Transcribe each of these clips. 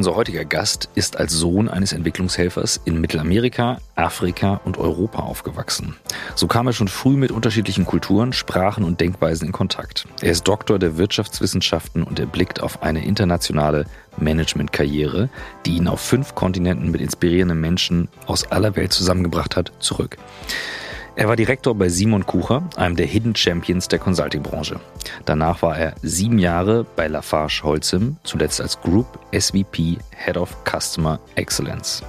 Unser heutiger Gast ist als Sohn eines Entwicklungshelfers in Mittelamerika, Afrika und Europa aufgewachsen. So kam er schon früh mit unterschiedlichen Kulturen, Sprachen und Denkweisen in Kontakt. Er ist Doktor der Wirtschaftswissenschaften und er blickt auf eine internationale Managementkarriere, die ihn auf fünf Kontinenten mit inspirierenden Menschen aus aller Welt zusammengebracht hat, zurück. Er war Direktor bei Simon Kucher, einem der Hidden Champions der Consulting-Branche. Danach war er sieben Jahre bei Lafarge Holcim, zuletzt als Group SVP Head of Customer Excellence.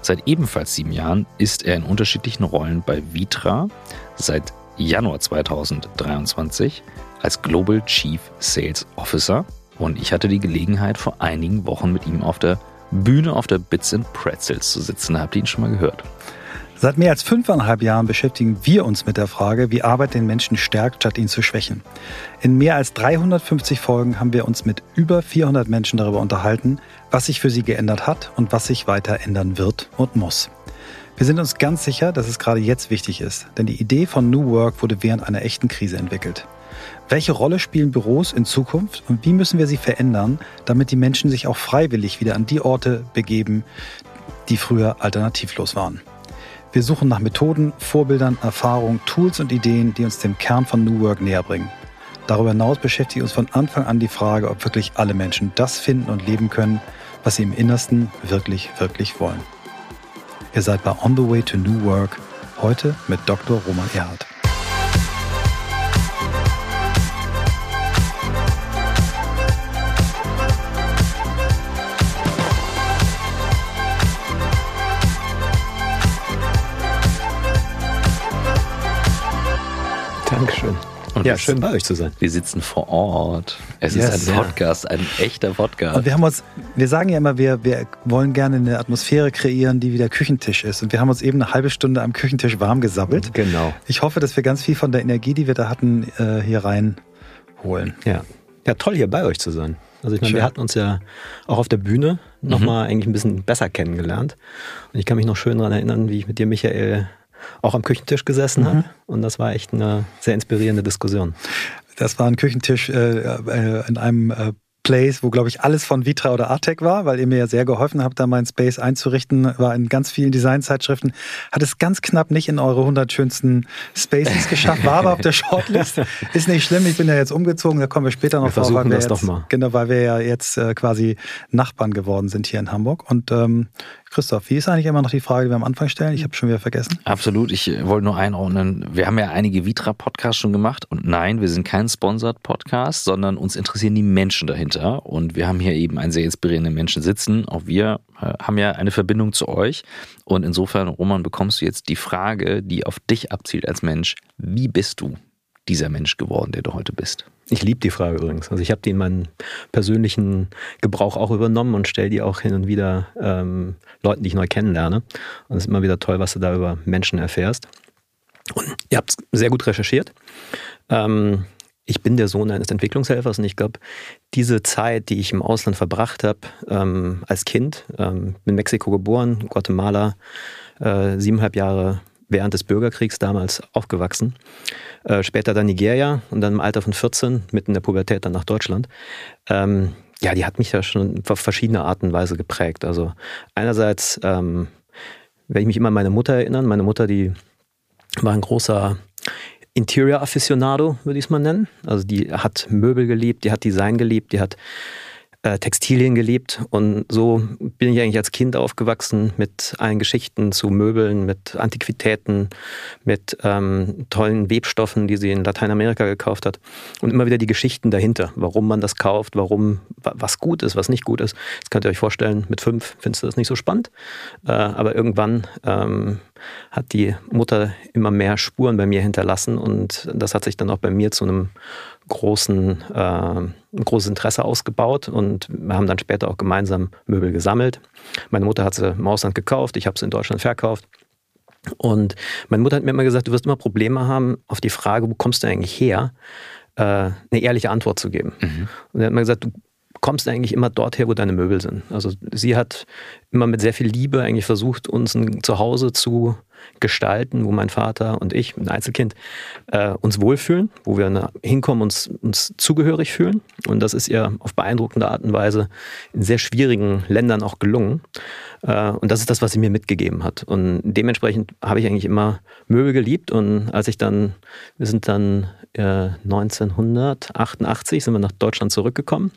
Seit ebenfalls sieben Jahren ist er in unterschiedlichen Rollen bei Vitra, seit Januar 2023 als Global Chief Sales Officer und ich hatte die Gelegenheit, vor einigen Wochen mit ihm auf der Bühne auf der Bits and Pretzels zu sitzen. Da habt ihr ihn schon mal gehört. Seit mehr als fünfeinhalb Jahren beschäftigen wir uns mit der Frage, wie Arbeit den Menschen stärkt, statt ihn zu schwächen. In mehr als 350 Folgen haben wir uns mit über 400 Menschen darüber unterhalten, was sich für sie geändert hat und was sich weiter ändern wird und muss. Wir sind uns ganz sicher, dass es gerade jetzt wichtig ist, denn die Idee von New Work wurde während einer echten Krise entwickelt. Welche Rolle spielen Büros in Zukunft und wie müssen wir sie verändern, damit die Menschen sich auch freiwillig wieder an die Orte begeben, die früher alternativlos waren? Wir suchen nach Methoden, Vorbildern, Erfahrungen, Tools und Ideen, die uns dem Kern von New Work näher bringen. Darüber hinaus beschäftigt uns von Anfang an die Frage, ob wirklich alle Menschen das finden und leben können, was sie im Innersten wirklich, wirklich wollen. Ihr seid bei On the Way to New Work, heute mit Dr. Roman Erhardt. Dankeschön. Und ja, schön bei euch zu sein. Wir sitzen vor Ort. Es yes, ist ein Podcast, ja. ein echter Podcast. Und wir haben uns, wir sagen ja immer, wir, wir wollen gerne eine Atmosphäre kreieren, die wie der Küchentisch ist. Und wir haben uns eben eine halbe Stunde am Küchentisch warm gesabbelt. Genau. Ich hoffe, dass wir ganz viel von der Energie, die wir da hatten, äh, hier reinholen. Ja. Ja, toll hier bei euch zu sein. Also ich meine, wir hatten uns ja auch auf der Bühne nochmal mhm. eigentlich ein bisschen besser kennengelernt. Und ich kann mich noch schön daran erinnern, wie ich mit dir, Michael, auch am Küchentisch gesessen mhm. habe. Und das war echt eine sehr inspirierende Diskussion. Das war ein Küchentisch äh, äh in einem äh, Place, wo, glaube ich, alles von Vitra oder Artec war, weil ihr mir ja sehr geholfen habt, da mein Space einzurichten, war in ganz vielen Designzeitschriften. Hat es ganz knapp nicht in eure 100 schönsten Spaces geschafft, war aber auf der Shortlist. Ist nicht schlimm, ich bin ja jetzt umgezogen, da kommen wir später noch wir vor, weil wir, jetzt, doch mal. Genau, weil wir ja jetzt äh, quasi Nachbarn geworden sind hier in Hamburg. Und ähm, Christoph, wie ist eigentlich immer noch die Frage, die wir am Anfang stellen? Ich habe schon wieder vergessen. Absolut, ich wollte nur einordnen. Wir haben ja einige Vitra-Podcasts schon gemacht und nein, wir sind kein Sponsored-Podcast, sondern uns interessieren die Menschen dahinter und wir haben hier eben einen sehr inspirierenden Menschen sitzen. Auch wir äh, haben ja eine Verbindung zu euch und insofern, Roman, bekommst du jetzt die Frage, die auf dich abzielt als Mensch. Wie bist du dieser Mensch geworden, der du heute bist? Ich liebe die Frage übrigens. Also ich habe die in meinen persönlichen Gebrauch auch übernommen und stelle die auch hin und wieder ähm, Leuten, die ich neu kennenlerne. Und es ist immer wieder toll, was du da über Menschen erfährst. Und ihr habt sehr gut recherchiert. Ähm, ich bin der Sohn eines Entwicklungshelfers und ich glaube, diese Zeit, die ich im Ausland verbracht habe, ähm, als Kind, ähm, in Mexiko geboren, Guatemala, äh, siebeneinhalb Jahre während des Bürgerkriegs damals aufgewachsen, äh, später dann Nigeria und dann im Alter von 14, mitten in der Pubertät, dann nach Deutschland. Ähm, ja, die hat mich ja schon auf verschiedene Arten und Weise geprägt. Also einerseits ähm, werde ich mich immer an meine Mutter erinnern. Meine Mutter, die war ein großer Interior Aficionado, würde ich es mal nennen. Also die hat Möbel geliebt, die hat Design geliebt, die hat äh, Textilien gelebt. Und so bin ich eigentlich als Kind aufgewachsen mit allen Geschichten zu Möbeln, mit Antiquitäten, mit ähm, tollen Webstoffen, die sie in Lateinamerika gekauft hat. Und immer wieder die Geschichten dahinter, warum man das kauft, warum was gut ist, was nicht gut ist. Das könnt ihr euch vorstellen, mit fünf findest du das nicht so spannend, äh, aber irgendwann ähm, hat die Mutter immer mehr Spuren bei mir hinterlassen. Und das hat sich dann auch bei mir zu einem großen, äh, ein großes Interesse ausgebaut und wir haben dann später auch gemeinsam Möbel gesammelt. Meine Mutter hat sie im Ausland gekauft, ich habe sie in Deutschland verkauft. Und meine Mutter hat mir immer gesagt, du wirst immer Probleme haben, auf die Frage, wo kommst du eigentlich her, äh, eine ehrliche Antwort zu geben. Mhm. Und er hat mir gesagt, du kommst eigentlich immer dort her, wo deine Möbel sind. Also sie hat immer mit sehr viel Liebe eigentlich versucht, uns ein Zuhause zu gestalten, wo mein Vater und ich, ein Einzelkind, äh, uns wohlfühlen, wo wir hinkommen, uns, uns zugehörig fühlen. Und das ist ihr auf beeindruckende Art und Weise in sehr schwierigen Ländern auch gelungen. Äh, und das ist das, was sie mir mitgegeben hat. Und dementsprechend habe ich eigentlich immer Möbel geliebt. Und als ich dann, wir sind dann äh, 1988, sind wir nach Deutschland zurückgekommen.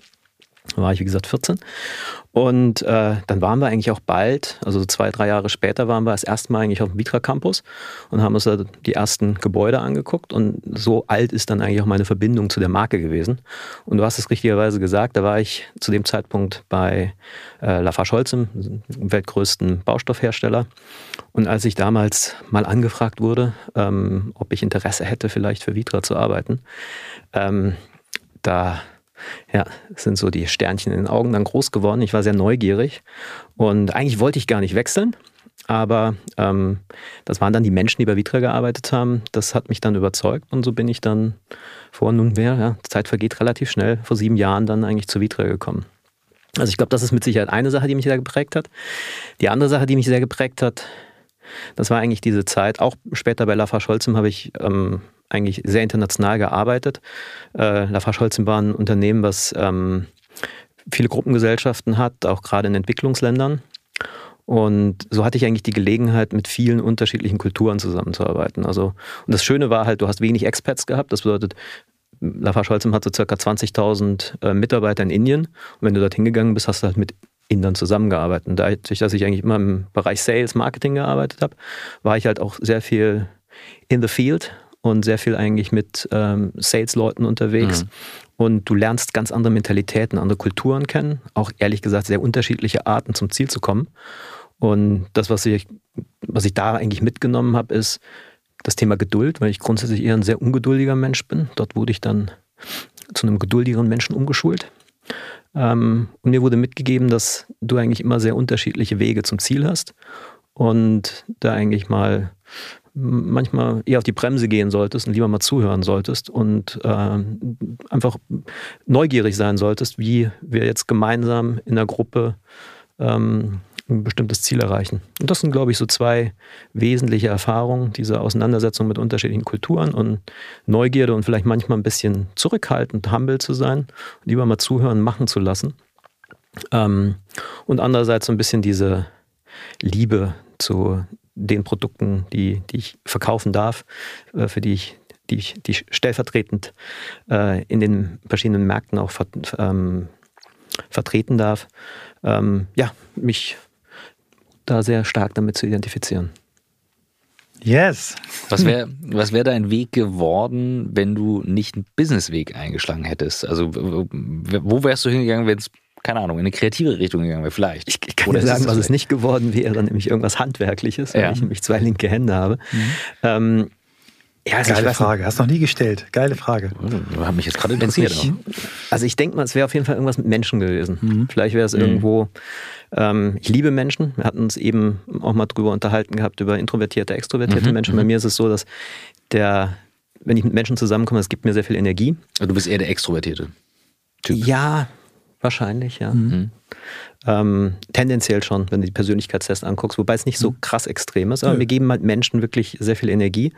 Da war ich, wie gesagt, 14. Und äh, dann waren wir eigentlich auch bald, also zwei, drei Jahre später waren wir das erste Mal eigentlich auf dem Vitra Campus und haben uns da die ersten Gebäude angeguckt. Und so alt ist dann eigentlich auch meine Verbindung zu der Marke gewesen. Und du hast es richtigerweise gesagt, da war ich zu dem Zeitpunkt bei äh, Lafarge-Holcim, dem weltgrößten Baustoffhersteller. Und als ich damals mal angefragt wurde, ähm, ob ich Interesse hätte, vielleicht für Vitra zu arbeiten, ähm, da ja, sind so die Sternchen in den Augen dann groß geworden. Ich war sehr neugierig und eigentlich wollte ich gar nicht wechseln. Aber ähm, das waren dann die Menschen, die bei Vitra gearbeitet haben. Das hat mich dann überzeugt und so bin ich dann vor nunmehr, ja, Zeit vergeht relativ schnell, vor sieben Jahren dann eigentlich zu Vitra gekommen. Also ich glaube, das ist mit Sicherheit eine Sache, die mich sehr geprägt hat. Die andere Sache, die mich sehr geprägt hat, das war eigentlich diese Zeit. Auch später bei Lafarge-Holcim habe ich ähm, eigentlich sehr international gearbeitet. Äh, Lafarge-Holcim war ein Unternehmen, was ähm, viele Gruppengesellschaften hat, auch gerade in Entwicklungsländern. Und so hatte ich eigentlich die Gelegenheit, mit vielen unterschiedlichen Kulturen zusammenzuarbeiten. Also, und das Schöne war halt, du hast wenig Expats gehabt. Das bedeutet, Lafarge-Holcim hat so circa 20.000 äh, Mitarbeiter in Indien. Und wenn du dort hingegangen bist, hast du halt mit Indern zusammengearbeitet. Und dadurch, dass ich eigentlich immer im Bereich Sales, Marketing gearbeitet habe, war ich halt auch sehr viel in the field und sehr viel eigentlich mit ähm, Sales-Leuten unterwegs. Mhm. Und du lernst ganz andere Mentalitäten, andere Kulturen kennen, auch ehrlich gesagt sehr unterschiedliche Arten zum Ziel zu kommen. Und das, was ich, was ich da eigentlich mitgenommen habe, ist das Thema Geduld, weil ich grundsätzlich eher ein sehr ungeduldiger Mensch bin. Dort wurde ich dann zu einem geduldigeren Menschen umgeschult. Ähm, und mir wurde mitgegeben, dass du eigentlich immer sehr unterschiedliche Wege zum Ziel hast und da eigentlich mal manchmal eher auf die Bremse gehen solltest und lieber mal zuhören solltest und äh, einfach neugierig sein solltest, wie wir jetzt gemeinsam in der Gruppe ähm, ein bestimmtes Ziel erreichen. Und das sind, glaube ich, so zwei wesentliche Erfahrungen, diese Auseinandersetzung mit unterschiedlichen Kulturen und Neugierde und vielleicht manchmal ein bisschen zurückhaltend, humble zu sein, lieber mal zuhören, machen zu lassen. Ähm, und andererseits so ein bisschen diese Liebe zu den Produkten, die, die ich verkaufen darf, äh, für die ich, die ich, die ich stellvertretend äh, in den verschiedenen Märkten auch ver, ähm, vertreten darf, ähm, ja, mich da sehr stark damit zu identifizieren. Yes. Was wäre was wär dein Weg geworden, wenn du nicht einen Businessweg eingeschlagen hättest? Also wo wärst du hingegangen, wenn es keine Ahnung, in eine kreative Richtung gegangen wäre, vielleicht. Ich, ich kann Oder sagen, was es nicht geworden wäre, nämlich irgendwas Handwerkliches, weil ja. ich nämlich zwei linke Hände habe. Mhm. Ähm, ja, also Geile Frage, hast du noch nie gestellt. Geile Frage. Oh, hat mich jetzt gerade interessiert. Ich, also ich denke mal, es wäre auf jeden Fall irgendwas mit Menschen gewesen. Mhm. Vielleicht wäre es mhm. irgendwo, ähm, ich liebe Menschen. Wir hatten uns eben auch mal drüber unterhalten gehabt, über introvertierte, extrovertierte mhm. Menschen. Bei mhm. mir ist es so, dass der, wenn ich mit Menschen zusammenkomme, es gibt mir sehr viel Energie. Also du bist eher der Extrovertierte. Typ. Ja, Wahrscheinlich, ja. Mhm. mhm. Ähm, tendenziell schon, wenn du die Persönlichkeitstests anguckst, wobei es nicht so mhm. krass extrem ist, aber ja. mir geben halt Menschen wirklich sehr viel Energie.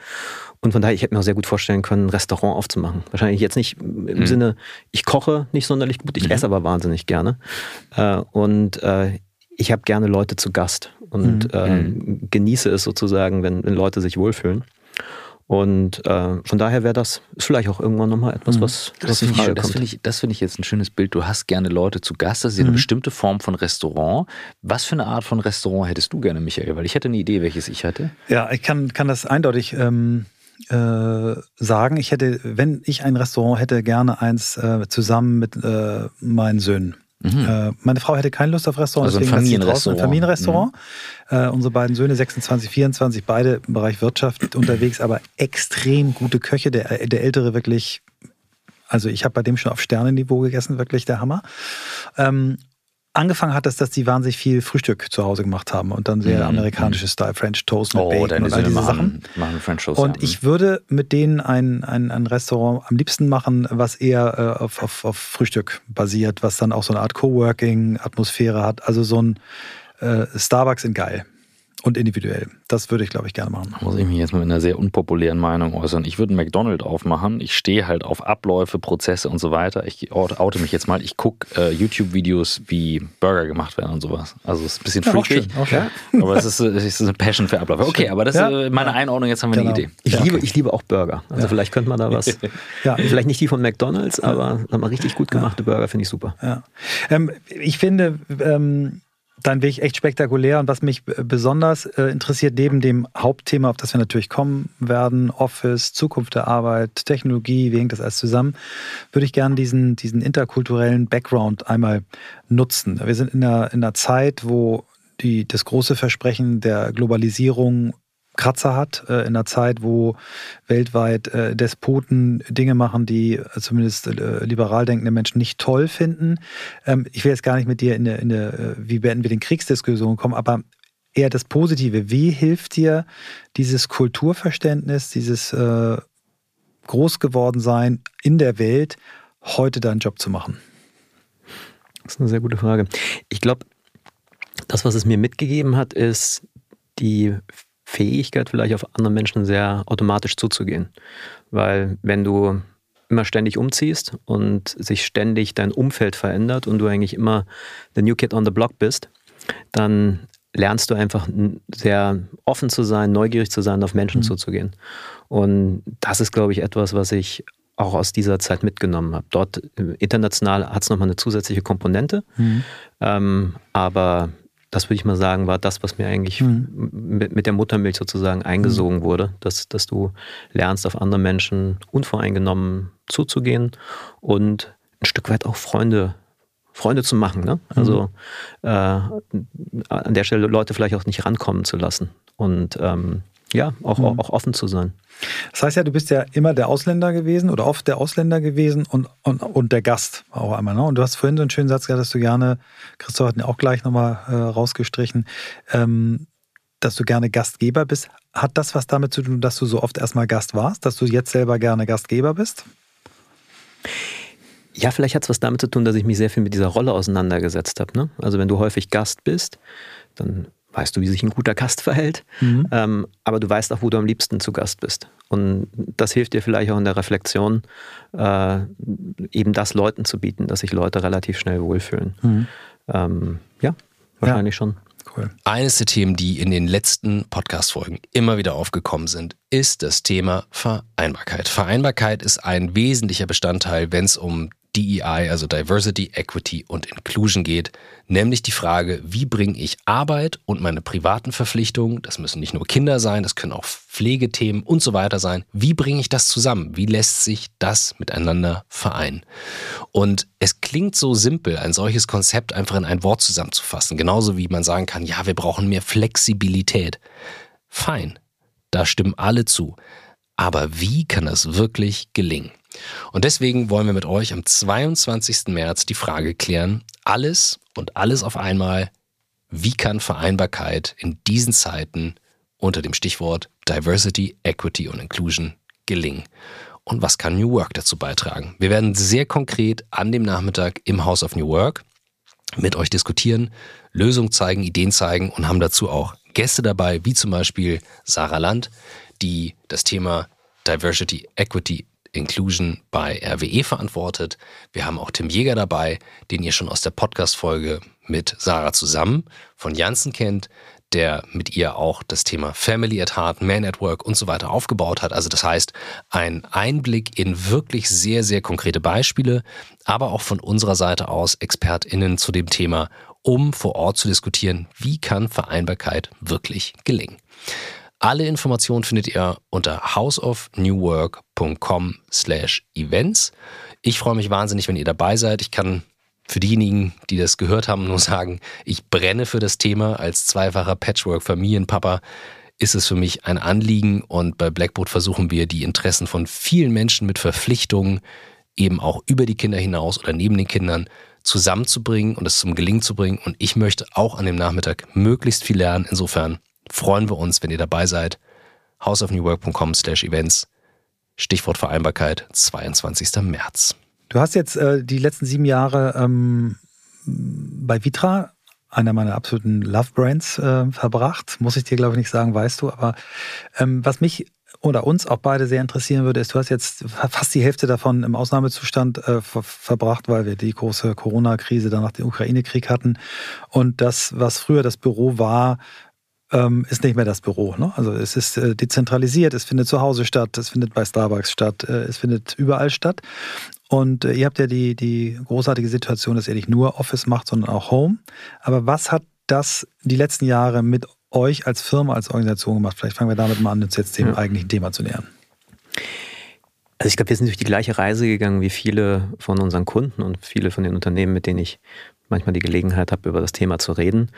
Und von daher, ich hätte mir auch sehr gut vorstellen können, ein Restaurant aufzumachen. Wahrscheinlich jetzt nicht im mhm. Sinne, ich koche nicht sonderlich gut, ich mhm. esse aber wahnsinnig gerne. Äh, und äh, ich habe gerne Leute zu Gast und äh, genieße es sozusagen, wenn, wenn Leute sich wohlfühlen. Und äh, von daher wäre das vielleicht auch irgendwann nochmal etwas, mhm. was, das was in Frage ich, Das finde ich, find ich jetzt ein schönes Bild. Du hast gerne Leute zu Gast, das ist ja eine mhm. bestimmte Form von Restaurant. Was für eine Art von Restaurant hättest du gerne, Michael? Weil ich hätte eine Idee, welches ich hatte. Ja, ich kann, kann das eindeutig ähm, äh, sagen. Ich hätte, wenn ich ein Restaurant hätte, gerne eins äh, zusammen mit äh, meinen Söhnen. Mhm. Äh, meine Frau hätte keine Lust auf Restaurant, also deswegen ein Familienrestaurant. Ein Familienrestaurant. Mhm. Äh, unsere beiden Söhne, 26, 24, beide im Bereich Wirtschaft unterwegs, aber extrem gute Köche. Der, der Ältere wirklich, also ich habe bei dem schon auf Sternenniveau gegessen, wirklich der Hammer. Ähm, angefangen hat es, dass die wahnsinnig viel Frühstück zu Hause gemacht haben und dann sehr mhm. amerikanisches Style, French Toast mit oh, Bacon und all diese machen, Sachen. Machen French Toast, und ich würde mit denen ein, ein, ein Restaurant am liebsten machen, was eher äh, auf, auf, auf Frühstück basiert, was dann auch so eine Art Coworking-Atmosphäre hat. Also so ein äh, Starbucks in geil. Und individuell. Das würde ich, glaube ich, gerne machen. Muss ich mich jetzt mit einer sehr unpopulären Meinung äußern. Ich würde einen McDonald's aufmachen. Ich stehe halt auf Abläufe, Prozesse und so weiter. Ich oute mich jetzt mal. Ich gucke äh, YouTube-Videos, wie Burger gemacht werden und sowas. Also es ist ein bisschen ja, freakig. Auch schön, auch schön. Aber es ist, es ist eine Passion für Abläufe. Okay, aber das ja. ist äh, meine Einordnung. Jetzt haben wir genau. eine Idee. Ich, liebe, ich liebe auch Burger. Also vielleicht könnte man da was. ja. Vielleicht nicht die von McDonald's, aber mal, richtig gut gemachte Burger finde ich super. Ja. Ähm, ich finde, ähm, dein Weg echt spektakulär. Und was mich besonders äh, interessiert, neben dem Hauptthema, auf das wir natürlich kommen werden, Office, Zukunft der Arbeit, Technologie, wie hängt das alles zusammen, würde ich gerne diesen, diesen interkulturellen Background einmal nutzen. Wir sind in einer, in einer Zeit, wo die, das große Versprechen der Globalisierung Kratzer hat, äh, in einer Zeit, wo weltweit äh, Despoten Dinge machen, die äh, zumindest äh, liberal denkende Menschen nicht toll finden. Ähm, ich will jetzt gar nicht mit dir in der, in der äh, wie beenden wir den Kriegsdiskussion kommen, aber eher das Positive. Wie hilft dir dieses Kulturverständnis, dieses äh, Großgewordensein in der Welt, heute deinen Job zu machen? Das ist eine sehr gute Frage. Ich glaube, das, was es mir mitgegeben hat, ist die Fähigkeit, vielleicht auf andere Menschen sehr automatisch zuzugehen. Weil wenn du immer ständig umziehst und sich ständig dein Umfeld verändert und du eigentlich immer the new kid on the block bist, dann lernst du einfach sehr offen zu sein, neugierig zu sein, auf Menschen mhm. zuzugehen. Und das ist, glaube ich, etwas, was ich auch aus dieser Zeit mitgenommen habe. Dort äh, international hat es nochmal eine zusätzliche Komponente, mhm. ähm, aber das würde ich mal sagen, war das, was mir eigentlich mhm. mit, mit, der Muttermilch sozusagen eingesogen mhm. wurde, dass, dass du lernst, auf andere Menschen unvoreingenommen zuzugehen und ein Stück weit auch Freunde, Freunde zu machen. Ne? Also mhm. äh, an der Stelle Leute vielleicht auch nicht rankommen zu lassen. Und ähm, ja, auch, mhm. auch offen zu sein. Das heißt ja, du bist ja immer der Ausländer gewesen oder oft der Ausländer gewesen und, und, und der Gast auch einmal. Ne? Und du hast vorhin so einen schönen Satz gesagt, dass du gerne, Christoph hat ihn auch gleich nochmal äh, rausgestrichen, ähm, dass du gerne Gastgeber bist. Hat das was damit zu tun, dass du so oft erstmal Gast warst, dass du jetzt selber gerne Gastgeber bist? Ja, vielleicht hat es was damit zu tun, dass ich mich sehr viel mit dieser Rolle auseinandergesetzt habe. Ne? Also wenn du häufig Gast bist, dann weißt du, wie sich ein guter Gast verhält, mhm. ähm, aber du weißt auch, wo du am liebsten zu Gast bist. Und das hilft dir vielleicht auch in der Reflexion, äh, eben das Leuten zu bieten, dass sich Leute relativ schnell wohlfühlen. Mhm. Ähm, ja, wahrscheinlich ja. schon. Cool. Eines der Themen, die in den letzten Podcast-Folgen immer wieder aufgekommen sind, ist das Thema Vereinbarkeit. Vereinbarkeit ist ein wesentlicher Bestandteil, wenn es um DEI, also Diversity, Equity und Inclusion geht, nämlich die Frage, wie bringe ich Arbeit und meine privaten Verpflichtungen, das müssen nicht nur Kinder sein, das können auch Pflegethemen und so weiter sein, wie bringe ich das zusammen? Wie lässt sich das miteinander vereinen? Und es klingt so simpel, ein solches Konzept einfach in ein Wort zusammenzufassen, genauso wie man sagen kann, ja, wir brauchen mehr Flexibilität. Fein, da stimmen alle zu. Aber wie kann das wirklich gelingen? Und deswegen wollen wir mit euch am 22. März die Frage klären, alles und alles auf einmal, wie kann Vereinbarkeit in diesen Zeiten unter dem Stichwort Diversity, Equity und Inclusion gelingen? Und was kann New Work dazu beitragen? Wir werden sehr konkret an dem Nachmittag im House of New Work mit euch diskutieren, Lösungen zeigen, Ideen zeigen und haben dazu auch Gäste dabei, wie zum Beispiel Sarah Land, die das Thema Diversity, Equity Inclusion bei RWE verantwortet. Wir haben auch Tim Jäger dabei, den ihr schon aus der Podcast-Folge mit Sarah zusammen von Janssen kennt, der mit ihr auch das Thema Family at Heart, Man at Work und so weiter aufgebaut hat. Also das heißt, ein Einblick in wirklich sehr, sehr konkrete Beispiele, aber auch von unserer Seite aus ExpertInnen zu dem Thema, um vor Ort zu diskutieren, wie kann Vereinbarkeit wirklich gelingen. Alle Informationen findet ihr unter houseofnewwork.com slash events. Ich freue mich wahnsinnig, wenn ihr dabei seid. Ich kann für diejenigen, die das gehört haben, nur sagen, ich brenne für das Thema. Als zweifacher Patchwork-Familienpapa ist es für mich ein Anliegen und bei Blackboard versuchen wir, die Interessen von vielen Menschen mit Verpflichtungen eben auch über die Kinder hinaus oder neben den Kindern zusammenzubringen und es zum Gelingen zu bringen. Und ich möchte auch an dem Nachmittag möglichst viel lernen. Insofern freuen wir uns, wenn ihr dabei seid. houseofnewwork.com slash events. Stichwort Vereinbarkeit, 22. März. Du hast jetzt äh, die letzten sieben Jahre ähm, bei Vitra einer meiner absoluten Love Brands äh, verbracht. Muss ich dir, glaube ich, nicht sagen, weißt du. Aber ähm, was mich oder uns auch beide sehr interessieren würde, ist, du hast jetzt fast die Hälfte davon im Ausnahmezustand äh, ver verbracht, weil wir die große Corona-Krise dann nach dem Ukraine-Krieg hatten. Und das, was früher das Büro war, ähm, ist nicht mehr das Büro. Ne? Also es ist äh, dezentralisiert, es findet zu Hause statt, es findet bei Starbucks statt, äh, es findet überall statt. Und äh, ihr habt ja die, die großartige Situation, dass ihr nicht nur Office macht, sondern auch Home. Aber was hat das die letzten Jahre mit euch als Firma, als Organisation gemacht? Vielleicht fangen wir damit mal an, uns jetzt dem ja. eigentlichen Thema zu nähern. Also ich glaube, wir sind durch die gleiche Reise gegangen wie viele von unseren Kunden und viele von den Unternehmen, mit denen ich manchmal die Gelegenheit habe, über das Thema zu reden.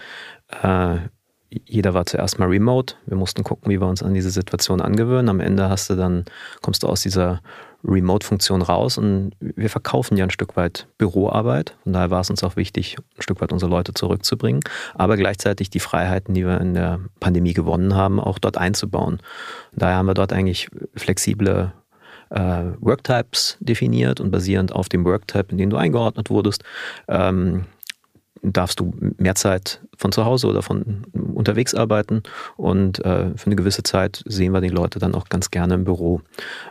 Jeder war zuerst mal remote. Wir mussten gucken, wie wir uns an diese Situation angewöhnen. Am Ende hast du dann, kommst du aus dieser Remote-Funktion raus und wir verkaufen ja ein Stück weit Büroarbeit. Von daher war es uns auch wichtig, ein Stück weit unsere Leute zurückzubringen, aber gleichzeitig die Freiheiten, die wir in der Pandemie gewonnen haben, auch dort einzubauen. daher haben wir dort eigentlich flexible äh, Worktypes definiert und basierend auf dem Worktype, in den du eingeordnet wurdest, ähm, darfst du mehr Zeit von zu Hause oder von unterwegs arbeiten und äh, für eine gewisse Zeit sehen wir die Leute dann auch ganz gerne im Büro.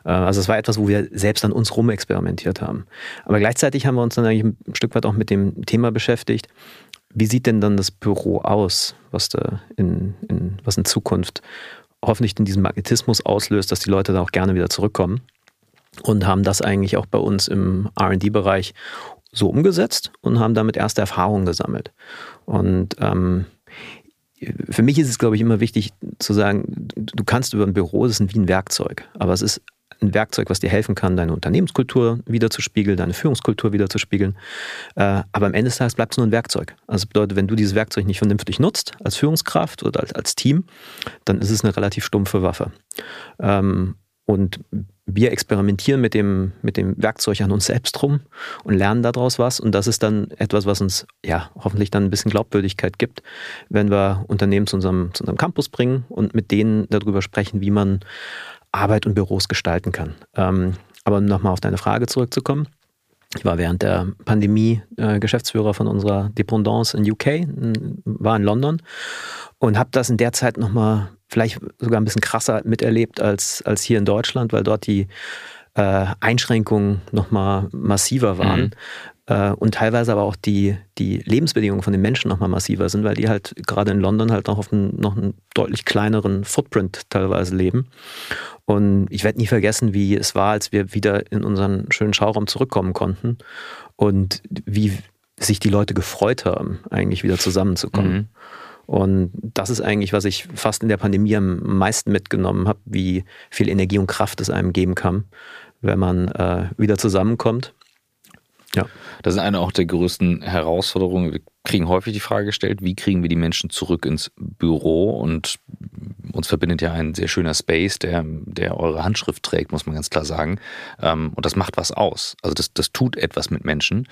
Äh, also es war etwas, wo wir selbst an uns rum experimentiert haben. Aber gleichzeitig haben wir uns dann eigentlich ein Stück weit auch mit dem Thema beschäftigt. Wie sieht denn dann das Büro aus, was da in, in was in Zukunft hoffentlich in diesem Magnetismus auslöst, dass die Leute da auch gerne wieder zurückkommen? und haben das eigentlich auch bei uns im RD-Bereich so umgesetzt und haben damit erste Erfahrungen gesammelt. Und ähm, für mich ist es, glaube ich, immer wichtig zu sagen, du kannst über ein Büro, das ist wie ein Werkzeug, aber es ist ein Werkzeug, was dir helfen kann, deine Unternehmenskultur wiederzuspiegeln, deine Führungskultur wiederzuspiegeln. Äh, aber am Ende des Tages bleibt es nur ein Werkzeug. Also bedeutet, wenn du dieses Werkzeug nicht vernünftig nutzt, als Führungskraft oder als, Team, dann ist es eine relativ stumpfe Waffe. Ähm, und wir experimentieren mit dem, mit dem Werkzeug an uns selbst rum und lernen daraus was. Und das ist dann etwas, was uns ja hoffentlich dann ein bisschen Glaubwürdigkeit gibt, wenn wir Unternehmen zu unserem, zu unserem Campus bringen und mit denen darüber sprechen, wie man Arbeit und Büros gestalten kann. Ähm, aber um nochmal auf deine Frage zurückzukommen. Ich war während der Pandemie äh, Geschäftsführer von unserer Dependance in UK, war in London und habe das in der Zeit nochmal vielleicht sogar ein bisschen krasser miterlebt als, als hier in Deutschland, weil dort die äh, Einschränkungen nochmal massiver waren. Mhm. Und teilweise aber auch die, die Lebensbedingungen von den Menschen nochmal massiver sind, weil die halt gerade in London halt noch auf einen, noch einen deutlich kleineren Footprint teilweise leben. Und ich werde nie vergessen, wie es war, als wir wieder in unseren schönen Schauraum zurückkommen konnten und wie sich die Leute gefreut haben, eigentlich wieder zusammenzukommen. Mhm. Und das ist eigentlich, was ich fast in der Pandemie am meisten mitgenommen habe, wie viel Energie und Kraft es einem geben kann, wenn man äh, wieder zusammenkommt. Ja. Das ist eine auch der größten Herausforderungen. Wir kriegen häufig die Frage gestellt, wie kriegen wir die Menschen zurück ins Büro? Und uns verbindet ja ein sehr schöner Space, der, der eure Handschrift trägt, muss man ganz klar sagen. Ähm, und das macht was aus. Also das, das tut etwas mit Menschen.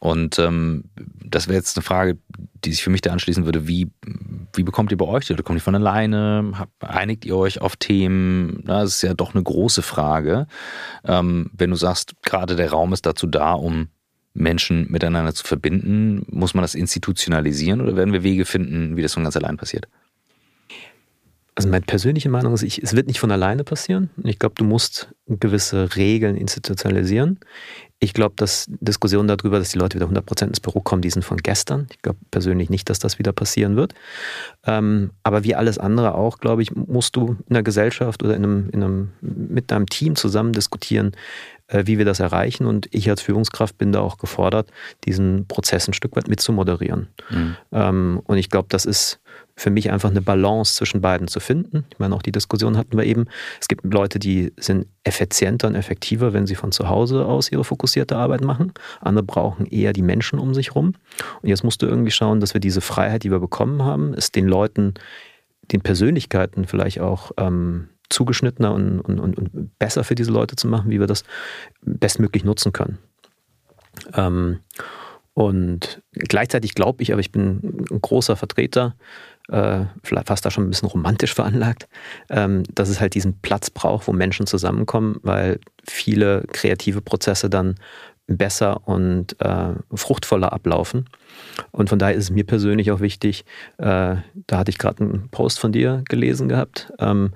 Und ähm, das wäre jetzt eine Frage, die sich für mich da anschließen würde. Wie, wie bekommt ihr bei euch die? Oder kommt ihr von alleine? Einigt ihr euch auf Themen? Das ist ja doch eine große Frage. Ähm, wenn du sagst, gerade der Raum ist dazu da, um Menschen miteinander zu verbinden, muss man das institutionalisieren oder werden wir Wege finden, wie das von ganz allein passiert? Also meine persönliche Meinung ist, ich, es wird nicht von alleine passieren. Ich glaube, du musst gewisse Regeln institutionalisieren. Ich glaube, dass Diskussionen darüber, dass die Leute wieder 100% ins Büro kommen, die sind von gestern. Ich glaube persönlich nicht, dass das wieder passieren wird. Ähm, aber wie alles andere auch, glaube ich, musst du in der Gesellschaft oder in einem, in einem, mit deinem Team zusammen diskutieren, wie wir das erreichen. Und ich als Führungskraft bin da auch gefordert, diesen Prozess ein Stück weit mitzumoderieren. Mhm. Ähm, und ich glaube, das ist für mich einfach eine Balance zwischen beiden zu finden. Ich meine, auch die Diskussion hatten wir eben. Es gibt Leute, die sind effizienter und effektiver, wenn sie von zu Hause aus ihre fokussierte Arbeit machen. Andere brauchen eher die Menschen um sich rum. Und jetzt musst du irgendwie schauen, dass wir diese Freiheit, die wir bekommen haben, es den Leuten, den Persönlichkeiten vielleicht auch ähm, zugeschnittener und, und, und, besser für diese Leute zu machen, wie wir das bestmöglich nutzen können. Ähm, und gleichzeitig glaube ich, aber ich bin ein großer Vertreter äh, fast da schon ein bisschen romantisch veranlagt, ähm, dass es halt diesen Platz braucht, wo Menschen zusammenkommen, weil viele kreative Prozesse dann besser und äh, fruchtvoller ablaufen. Und von daher ist es mir persönlich auch wichtig, äh, da hatte ich gerade einen Post von dir gelesen gehabt, ähm,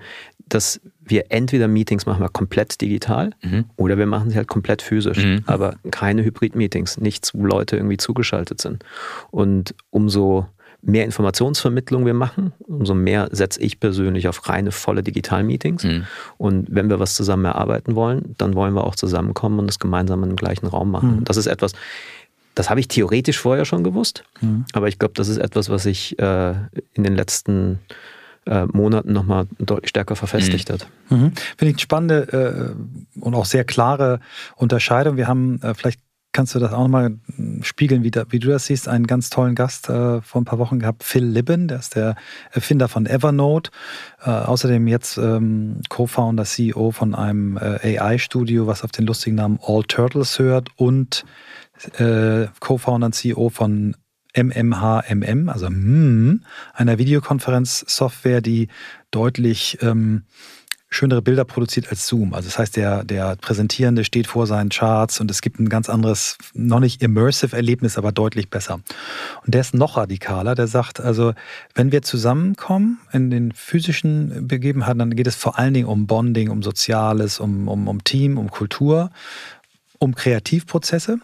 dass wir entweder Meetings machen wir komplett digital mhm. oder wir machen sie halt komplett physisch, mhm. aber keine Hybrid-Meetings, nichts, wo Leute irgendwie zugeschaltet sind. Und umso mehr Informationsvermittlung wir machen, umso mehr setze ich persönlich auf reine, volle Digital-Meetings. Mhm. Und wenn wir was zusammen erarbeiten wollen, dann wollen wir auch zusammenkommen und das gemeinsam im gleichen Raum machen. Mhm. Das ist etwas, das habe ich theoretisch vorher schon gewusst, mhm. aber ich glaube, das ist etwas, was sich äh, in den letzten äh, Monaten nochmal deutlich stärker verfestigt mhm. hat. Mhm. Finde ich eine spannende äh, und auch sehr klare Unterscheidung. Wir haben äh, vielleicht kannst du das auch nochmal spiegeln, wie, da, wie, du das siehst, einen ganz tollen Gast äh, vor ein paar Wochen gehabt, Phil Libben, der ist der Erfinder von Evernote, äh, außerdem jetzt ähm, Co-Founder, CEO von einem äh, AI-Studio, was auf den lustigen Namen All Turtles hört und äh, Co-Founder und CEO von MMHMM, also MMM, einer Videokonferenzsoftware, die deutlich ähm, schönere Bilder produziert als Zoom. Also das heißt, der, der Präsentierende steht vor seinen Charts und es gibt ein ganz anderes, noch nicht immersive Erlebnis, aber deutlich besser. Und der ist noch radikaler, der sagt, also wenn wir zusammenkommen in den physischen Begebenheiten, dann geht es vor allen Dingen um Bonding, um Soziales, um, um, um Team, um Kultur, um Kreativprozesse.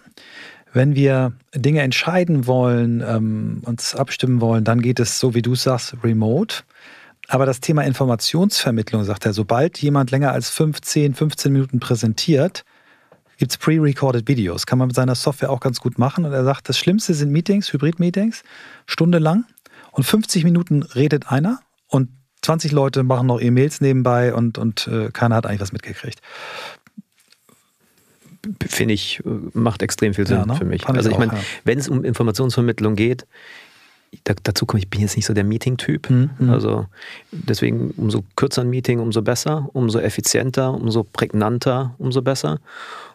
Wenn wir Dinge entscheiden wollen, ähm, uns abstimmen wollen, dann geht es so, wie du sagst, remote. Aber das Thema Informationsvermittlung, sagt er, sobald jemand länger als 15, 15 Minuten präsentiert, gibt es pre-recorded Videos. Kann man mit seiner Software auch ganz gut machen. Und er sagt, das Schlimmste sind Meetings, Hybrid-Meetings, stundenlang. Und 50 Minuten redet einer und 20 Leute machen noch E-Mails nebenbei und, und äh, keiner hat eigentlich was mitgekriegt. Finde ich, äh, macht extrem viel Sinn ja, ne? für mich. Also ich meine, ja. wenn es um Informationsvermittlung geht, da, dazu komme ich bin jetzt nicht so der Meeting-Typ. Mhm. Also deswegen umso kürzer ein Meeting, umso besser, umso effizienter, umso prägnanter, umso besser.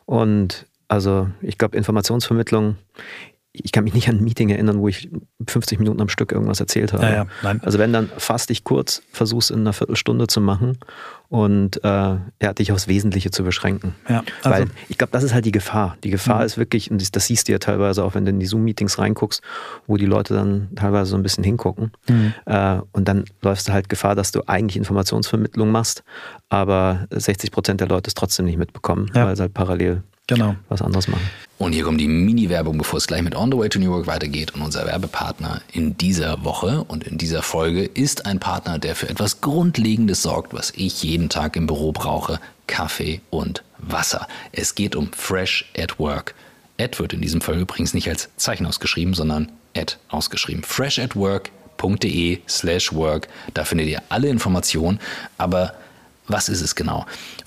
Und also ich glaube, Informationsvermittlung ich kann mich nicht an ein Meeting erinnern, wo ich 50 Minuten am Stück irgendwas erzählt habe. Ja, ja, also wenn, dann fass dich kurz, versuch's in einer Viertelstunde zu machen und äh, ja, dich aufs Wesentliche zu beschränken. Ja, also Weil ich glaube, das ist halt die Gefahr. Die Gefahr mhm. ist wirklich, und das siehst du ja teilweise auch, wenn du in die Zoom-Meetings reinguckst, wo die Leute dann teilweise so ein bisschen hingucken. Mhm. Äh, und dann läufst du halt Gefahr, dass du eigentlich Informationsvermittlung machst, aber 60 Prozent der Leute es trotzdem nicht mitbekommen, weil es halt parallel genau. was anderes machen. Und hier kommt die Mini-Werbung, bevor es gleich mit On the Way to New York weitergeht. Und unser Werbepartner in dieser Woche und in dieser Folge ist ein Partner, der für etwas Grundlegendes sorgt, was ich jeden Tag im Büro brauche. Kaffee und Wasser. Es geht um Fresh at Work. Ad wird in diesem Fall übrigens nicht als Zeichen ausgeschrieben, sondern Ad ausgeschrieben. freshatwork.de slash work. Da findet ihr alle Informationen, aber was ist es genau?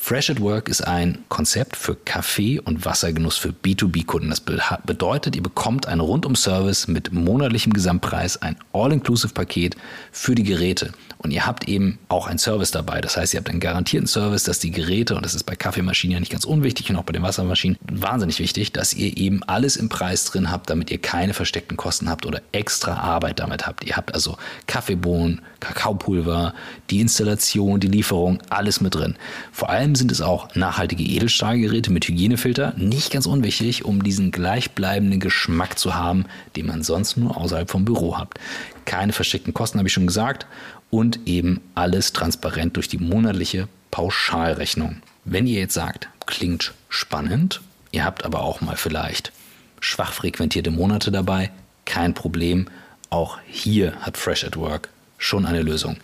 Fresh at Work ist ein Konzept für Kaffee- und Wassergenuss für B2B-Kunden. Das bedeutet, ihr bekommt einen Rundum-Service mit monatlichem Gesamtpreis, ein All-Inclusive-Paket für die Geräte. Und ihr habt eben auch einen Service dabei. Das heißt, ihr habt einen garantierten Service, dass die Geräte, und das ist bei Kaffeemaschinen ja nicht ganz unwichtig und auch bei den Wassermaschinen wahnsinnig wichtig, dass ihr eben alles im Preis drin habt, damit ihr keine versteckten Kosten habt oder extra Arbeit damit habt. Ihr habt also Kaffeebohnen, Kakaopulver, die Installation, die Lieferung, alles mit drin. Vor allem sind es auch nachhaltige Edelstahlgeräte mit Hygienefilter, nicht ganz unwichtig, um diesen gleichbleibenden Geschmack zu haben, den man sonst nur außerhalb vom Büro habt. Keine versteckten Kosten, habe ich schon gesagt und eben alles transparent durch die monatliche Pauschalrechnung. Wenn ihr jetzt sagt, klingt spannend, ihr habt aber auch mal vielleicht schwach frequentierte Monate dabei, kein Problem. Auch hier hat Fresh at Work schon eine Lösung.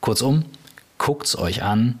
Kurzum, guckt es euch an,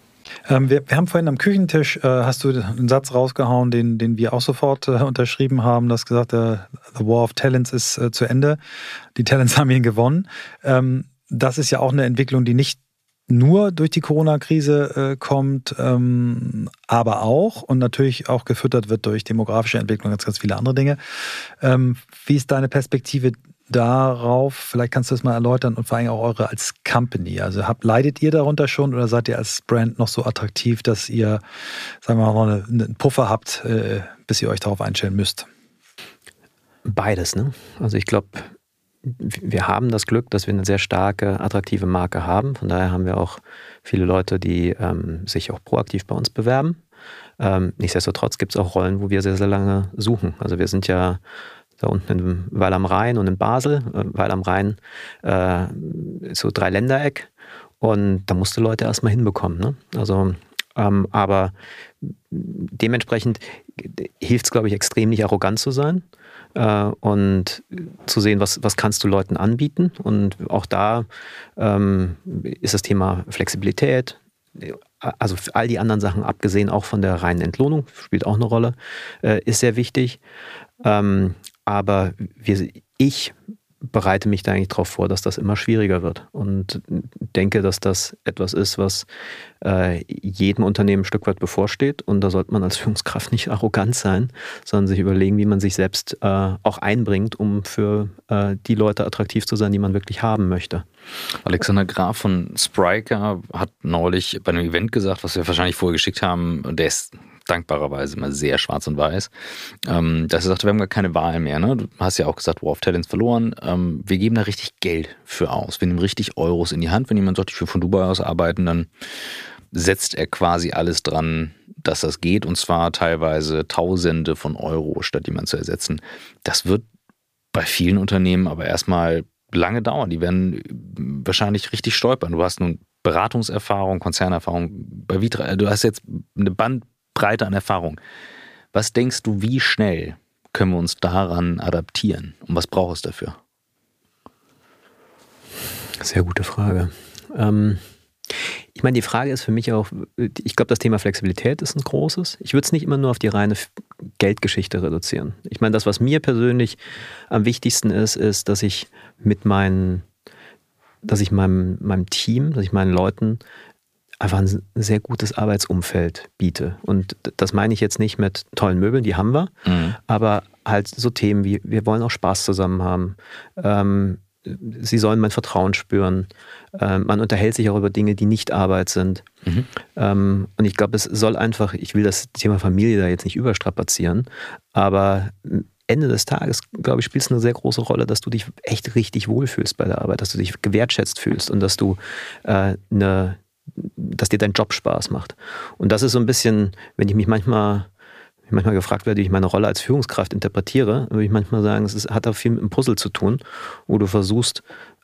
Ähm, wir, wir, haben vorhin am Küchentisch, äh, hast du einen Satz rausgehauen, den, den wir auch sofort äh, unterschrieben haben, das gesagt, äh, The War of Talents ist äh, zu Ende. Die Talents haben ihn gewonnen. Ähm, das ist ja auch eine Entwicklung, die nicht nur durch die Corona-Krise äh, kommt, ähm, aber auch und natürlich auch gefüttert wird durch demografische Entwicklung, ganz, ganz viele andere Dinge. Ähm, wie ist deine Perspektive darauf? Vielleicht kannst du das mal erläutern und vor allem auch eure als Company. Also habt, leidet ihr darunter schon oder seid ihr als Brand noch so attraktiv, dass ihr, sagen wir mal, eine, einen Puffer habt, äh, bis ihr euch darauf einstellen müsst? Beides, ne? Also ich glaube, wir haben das Glück, dass wir eine sehr starke, attraktive Marke haben. Von daher haben wir auch viele Leute, die ähm, sich auch proaktiv bei uns bewerben. Ähm, nichtsdestotrotz gibt es auch Rollen, wo wir sehr, sehr lange suchen. Also wir sind ja da unten in Weil am Rhein und in Basel. Äh, Weil am Rhein äh, so drei Ländereck. Und da musste Leute erstmal hinbekommen. Ne? Also, ähm, aber dementsprechend hilft es, glaube ich, extrem nicht arrogant zu sein äh, und zu sehen, was, was kannst du Leuten anbieten. Und auch da ähm, ist das Thema Flexibilität, also all die anderen Sachen abgesehen, auch von der reinen Entlohnung, spielt auch eine Rolle, äh, ist sehr wichtig. Ähm, aber wir, ich bereite mich da eigentlich darauf vor, dass das immer schwieriger wird und denke, dass das etwas ist, was äh, jedem Unternehmen ein Stück weit bevorsteht und da sollte man als Führungskraft nicht arrogant sein, sondern sich überlegen, wie man sich selbst äh, auch einbringt, um für äh, die Leute attraktiv zu sein, die man wirklich haben möchte. Alexander Graf von Spriker hat neulich bei einem Event gesagt, was wir wahrscheinlich vorher geschickt haben, der ist dankbarerweise immer sehr schwarz und weiß, ähm, dass er sagte, wir haben gar keine Wahl mehr. Ne? Du hast ja auch gesagt, War of Talents verloren. Ähm, wir geben da richtig Geld für aus. Wir nehmen richtig Euros in die Hand. Wenn jemand sagt, ich will von Dubai aus arbeiten, dann setzt er quasi alles dran, dass das geht. Und zwar teilweise Tausende von Euro, statt jemand zu ersetzen. Das wird bei vielen Unternehmen aber erstmal lange dauern. Die werden wahrscheinlich richtig stolpern. Du hast nun Beratungserfahrung, Konzernerfahrung bei Vitra. Du hast jetzt eine Band, Breite an Erfahrung. Was denkst du, wie schnell können wir uns daran adaptieren? Und was braucht es dafür? Sehr gute Frage. Ähm, ich meine, die Frage ist für mich auch, ich glaube, das Thema Flexibilität ist ein großes. Ich würde es nicht immer nur auf die reine Geldgeschichte reduzieren. Ich meine, das, was mir persönlich am wichtigsten ist, ist, dass ich mit meinen, dass ich meinem, meinem Team, dass ich meinen Leuten einfach ein sehr gutes Arbeitsumfeld biete. Und das meine ich jetzt nicht mit tollen Möbeln, die haben wir, mhm. aber halt so Themen wie, wir wollen auch Spaß zusammen haben. Ähm, sie sollen mein Vertrauen spüren. Ähm, man unterhält sich auch über Dinge, die nicht Arbeit sind. Mhm. Ähm, und ich glaube, es soll einfach, ich will das Thema Familie da jetzt nicht überstrapazieren, aber Ende des Tages, glaube ich, spielt es eine sehr große Rolle, dass du dich echt richtig wohlfühlst bei der Arbeit, dass du dich gewertschätzt fühlst und dass du äh, eine, dass dir dein Job Spaß macht. Und das ist so ein bisschen, wenn ich mich manchmal manchmal gefragt werde, wie ich meine Rolle als Führungskraft interpretiere, würde ich manchmal sagen, es hat auch viel mit einem Puzzle zu tun, wo du versuchst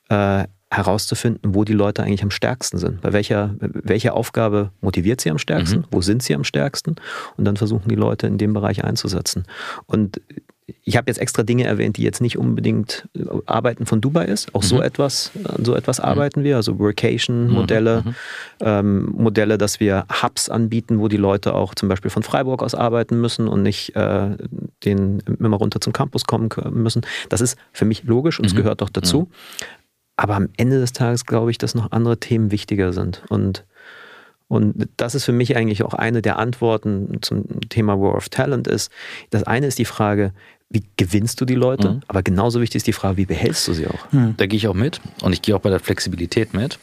äh, herauszufinden, wo die Leute eigentlich am stärksten sind. Bei welcher, welche Aufgabe motiviert sie am stärksten? Mhm. Wo sind sie am stärksten? Und dann versuchen die Leute in dem Bereich einzusetzen. Und ich habe jetzt extra Dinge erwähnt, die jetzt nicht unbedingt äh, Arbeiten von Dubai ist. Auch mhm. so etwas, an so etwas mhm. arbeiten wir, also Workation-Modelle, mhm. mhm. ähm, Modelle, dass wir Hubs anbieten, wo die Leute auch zum Beispiel von Freiburg aus arbeiten müssen und nicht äh, den immer runter zum Campus kommen müssen. Das ist für mich logisch und es mhm. gehört doch dazu. Mhm. Aber am Ende des Tages glaube ich, dass noch andere Themen wichtiger sind und und das ist für mich eigentlich auch eine der Antworten zum Thema War of Talent ist. Das eine ist die Frage, wie gewinnst du die Leute? Mhm. Aber genauso wichtig ist die Frage, wie behältst du sie auch? Mhm. Da gehe ich auch mit und ich gehe auch bei der Flexibilität mit.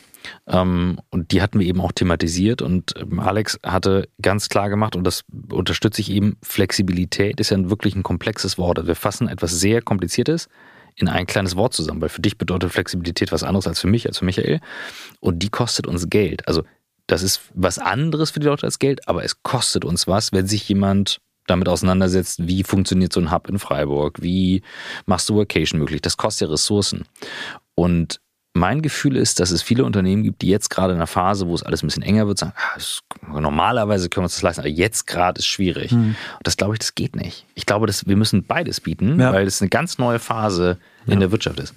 Ähm, und die hatten wir eben auch thematisiert und ähm, Alex hatte ganz klar gemacht, und das unterstütze ich eben, Flexibilität ist ja wirklich ein komplexes Wort. Also wir fassen etwas sehr Kompliziertes in ein kleines Wort zusammen, weil für dich bedeutet Flexibilität was anderes als für mich, als für Michael. Und die kostet uns Geld. Also das ist was anderes für die Leute als Geld, aber es kostet uns was, wenn sich jemand damit auseinandersetzt, wie funktioniert so ein Hub in Freiburg, wie machst du Vacation möglich. Das kostet ja Ressourcen. Und mein Gefühl ist, dass es viele Unternehmen gibt, die jetzt gerade in einer Phase, wo es alles ein bisschen enger wird, sagen, ah, normalerweise können wir uns das leisten, aber jetzt gerade ist schwierig. Mhm. Und das glaube ich, das geht nicht. Ich glaube, dass wir müssen beides bieten, ja. weil es eine ganz neue Phase in der Wirtschaft ist.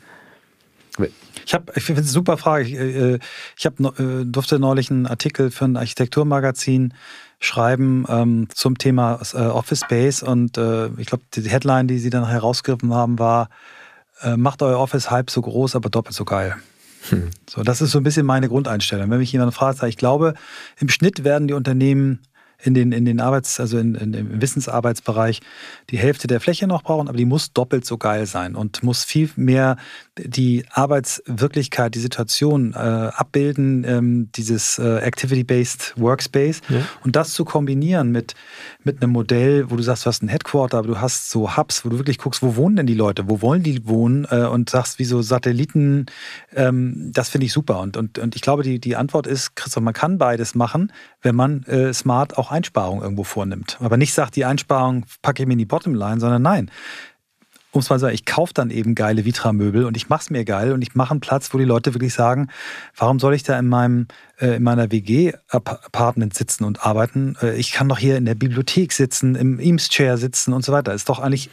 Ich, hab, ich finde es eine super Frage. Ich, äh, ich hab, äh, durfte neulich einen Artikel für ein Architekturmagazin schreiben ähm, zum Thema äh, Office Space und äh, ich glaube, die Headline, die sie dann herausgegriffen haben, war, äh, macht euer Office halb so groß, aber doppelt so geil. Hm. So, das ist so ein bisschen meine Grundeinstellung. Wenn mich jemand fragt, ich glaube, im Schnitt werden die Unternehmen in den, in den Arbeits-, also in, in, im Wissensarbeitsbereich die Hälfte der Fläche noch brauchen, aber die muss doppelt so geil sein und muss viel mehr die Arbeitswirklichkeit, die Situation äh, abbilden, ähm, dieses äh, Activity-Based Workspace. Ja. Und das zu kombinieren mit, mit einem Modell, wo du sagst, du hast ein Headquarter, aber du hast so Hubs, wo du wirklich guckst, wo wohnen denn die Leute, wo wollen die wohnen äh, und sagst, wie so Satelliten, ähm, das finde ich super. Und, und, und ich glaube, die, die Antwort ist, Christoph, man kann beides machen, wenn man äh, smart auch Einsparungen irgendwo vornimmt. Aber nicht sagt, die Einsparung packe ich mir in die Bottomline, sondern nein um es mal zu sagen, ich kaufe dann eben geile Vitra-Möbel und ich mache es mir geil und ich mache einen Platz, wo die Leute wirklich sagen, warum soll ich da in meinem äh, in meiner WG-Apartment sitzen und arbeiten? Äh, ich kann doch hier in der Bibliothek sitzen, im Eames-Chair sitzen und so weiter. Ist doch eigentlich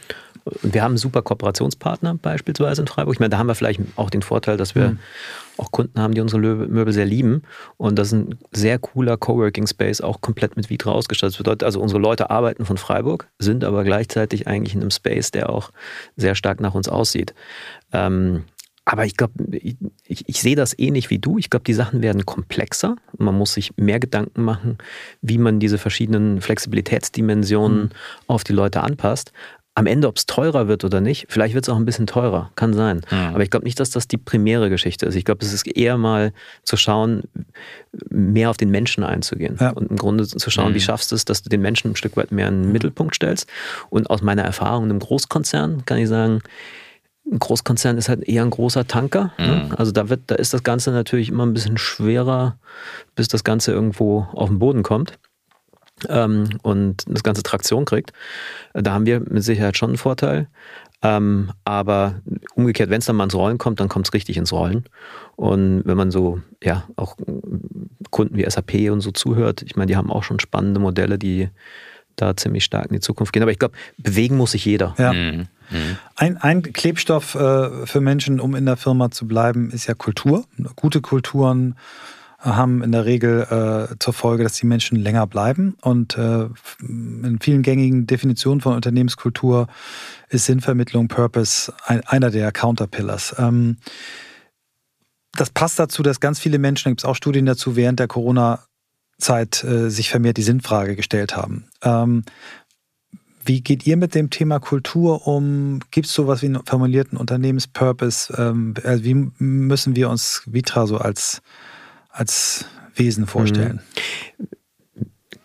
wir haben einen super Kooperationspartner beispielsweise in Freiburg. Ich meine, da haben wir vielleicht auch den Vorteil, dass wir mhm. Auch Kunden haben, die unsere Möbel sehr lieben. Und das ist ein sehr cooler Coworking Space, auch komplett mit Vitra ausgestattet. Das bedeutet also, unsere Leute arbeiten von Freiburg, sind aber gleichzeitig eigentlich in einem Space, der auch sehr stark nach uns aussieht. Ähm, aber ich glaube, ich, ich, sehe das ähnlich wie du. Ich glaube, die Sachen werden komplexer. Man muss sich mehr Gedanken machen, wie man diese verschiedenen Flexibilitätsdimensionen mhm. auf die Leute anpasst am Ende, ob es teurer wird oder nicht, vielleicht wird es auch ein bisschen teurer, kann sein. Mhm. Aber ich glaube nicht, dass das die primäre Geschichte ist. Ich glaube, es ist eher mal zu schauen, mehr auf den Menschen einzugehen ja. und im Grunde zu schauen, mhm. wie schaffst du es, dass du den Menschen ein Stück weit mehr in den mhm. Mittelpunkt stellst. Und aus meiner Erfahrung in einem Großkonzern kann ich sagen, ein Großkonzern ist halt eher ein großer Tanker. Ne? Mhm. Also da wird, da ist das Ganze natürlich immer ein bisschen schwerer, bis das Ganze irgendwo auf den Boden kommt ähm, und das ganze Traktion kriegt. Da haben wir mit Sicherheit schon einen Vorteil. Ähm, aber umgekehrt, wenn es dann mal ins Rollen kommt, dann kommt es richtig ins Rollen. Und wenn man so, ja, auch Kunden wie SAP und so zuhört, ich meine, die haben auch schon spannende Modelle, die da ziemlich stark in die Zukunft gehen. Aber ich glaube, bewegen muss sich jeder. Ja. Mhm. mhm. Ein, ein, Klebstoff äh, für Menschen, um in der Firma zu bleiben, ist ja Kultur. Gute Kulturen, haben in der Regel äh, zur Folge, dass die Menschen länger bleiben. Und äh, in vielen gängigen Definitionen von Unternehmenskultur ist Sinnvermittlung, Purpose ein, einer der Counterpillars. Ähm, das passt dazu, dass ganz viele Menschen, da gibt es auch Studien dazu, während der Corona-Zeit äh, sich vermehrt die Sinnfrage gestellt haben. Ähm, wie geht ihr mit dem Thema Kultur um? Gibt es sowas wie einen formulierten Unternehmenspurpose? Ähm, also wie müssen wir uns Vitra so als als Wesen vorstellen? Mhm.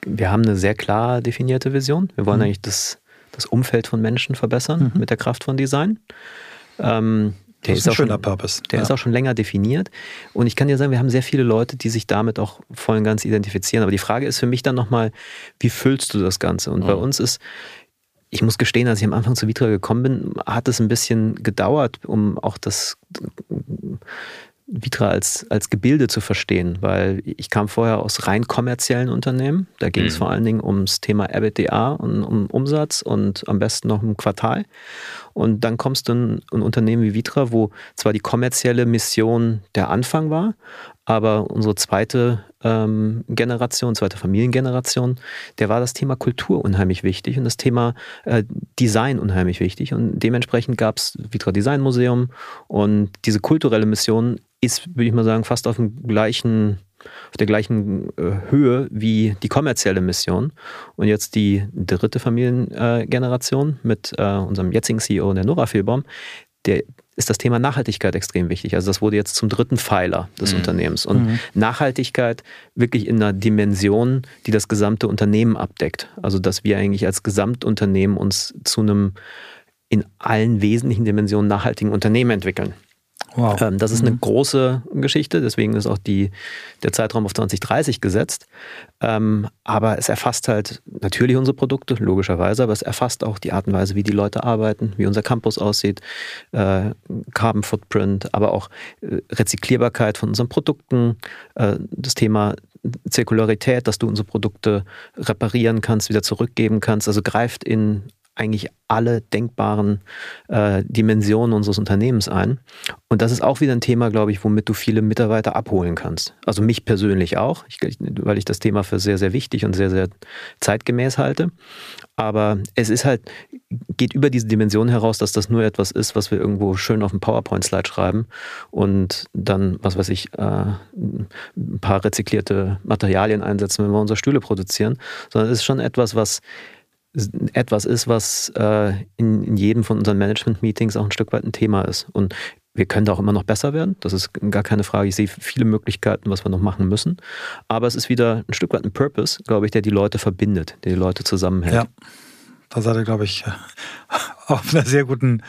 Wir haben eine sehr klar definierte Vision. Wir wollen mhm. eigentlich das, das Umfeld von Menschen verbessern mhm. mit der Kraft von Design. Ähm, der ist, ist, ein schöner schon, Purpose. Der ja. ist auch schon länger definiert. Und ich kann dir sagen, wir haben sehr viele Leute, die sich damit auch voll und ganz identifizieren. Aber die Frage ist für mich dann nochmal, wie füllst du das Ganze? Und mhm. bei uns ist, ich muss gestehen, als ich am Anfang zu Vitra gekommen bin, hat es ein bisschen gedauert, um auch das Vitra als, als Gebilde zu verstehen, weil ich kam vorher aus rein kommerziellen Unternehmen. Da ging mhm. es vor allen Dingen ums Thema EBITDA und um Umsatz und am besten noch im Quartal. Und dann kommst du in ein Unternehmen wie Vitra, wo zwar die kommerzielle Mission der Anfang war, aber unsere zweite ähm, Generation, zweite Familiengeneration, der war das Thema Kultur unheimlich wichtig und das Thema äh, Design unheimlich wichtig. Und dementsprechend gab es Vitra Design Museum und diese kulturelle Mission ist, würde ich mal sagen, fast auf dem gleichen auf der gleichen äh, Höhe wie die kommerzielle Mission. Und jetzt die dritte Familiengeneration mit äh, unserem jetzigen CEO, der Nora Fehlbaum, der ist das Thema Nachhaltigkeit extrem wichtig. Also das wurde jetzt zum dritten Pfeiler des mhm. Unternehmens. Und mhm. Nachhaltigkeit wirklich in einer Dimension, die das gesamte Unternehmen abdeckt. Also dass wir eigentlich als Gesamtunternehmen uns zu einem in allen wesentlichen Dimensionen nachhaltigen Unternehmen entwickeln. Wow. Ähm, das ist eine mhm. große Geschichte, deswegen ist auch die, der Zeitraum auf 2030 gesetzt. Ähm, aber es erfasst halt natürlich unsere Produkte, logischerweise, aber es erfasst auch die Art und Weise, wie die Leute arbeiten, wie unser Campus aussieht, äh, Carbon Footprint, aber auch äh, Rezyklierbarkeit von unseren Produkten, äh, das Thema Zirkularität, dass du unsere Produkte reparieren kannst, wieder zurückgeben kannst, also greift in eigentlich alle denkbaren äh, Dimensionen unseres Unternehmens ein. Und das ist auch wieder ein Thema, glaube ich, womit du viele Mitarbeiter abholen kannst. Also mich persönlich auch, ich, weil ich das Thema für sehr, sehr wichtig und sehr, sehr zeitgemäß halte. Aber es ist halt, geht über diese Dimension heraus, dass das nur etwas ist, was wir irgendwo schön auf dem PowerPoint-Slide schreiben und dann, was weiß ich, äh, ein paar rezyklierte Materialien einsetzen, wenn wir unsere Stühle produzieren, sondern es ist schon etwas, was etwas ist, was äh, in, in jedem von unseren Management-Meetings auch ein Stück weit ein Thema ist. Und wir können da auch immer noch besser werden. Das ist gar keine Frage. Ich sehe viele Möglichkeiten, was wir noch machen müssen. Aber es ist wieder ein Stück weit ein Purpose, glaube ich, der die Leute verbindet, der die Leute zusammenhält. Ja, da seid ihr, glaube ich, auf einer sehr guten,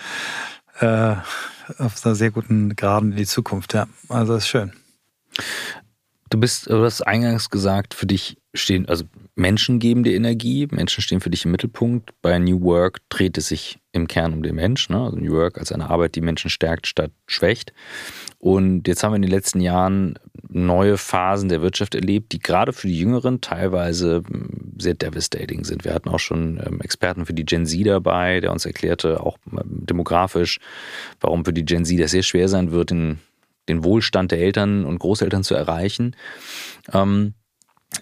äh, auf einer sehr guten Graden in die Zukunft. Ja, also ist schön. Du bist, du hast eingangs gesagt, für dich stehen, also Menschen geben dir Energie, Menschen stehen für dich im Mittelpunkt. Bei New Work dreht es sich im Kern um den Menschen. Ne? Also New Work als eine Arbeit, die Menschen stärkt statt schwächt. Und jetzt haben wir in den letzten Jahren neue Phasen der Wirtschaft erlebt, die gerade für die Jüngeren teilweise hm, sehr devastating sind. Wir hatten auch schon ähm, Experten für die Gen Z dabei, der uns erklärte, auch ähm, demografisch, warum für die Gen Z das sehr schwer sein wird, den, den Wohlstand der Eltern und Großeltern zu erreichen. Ähm,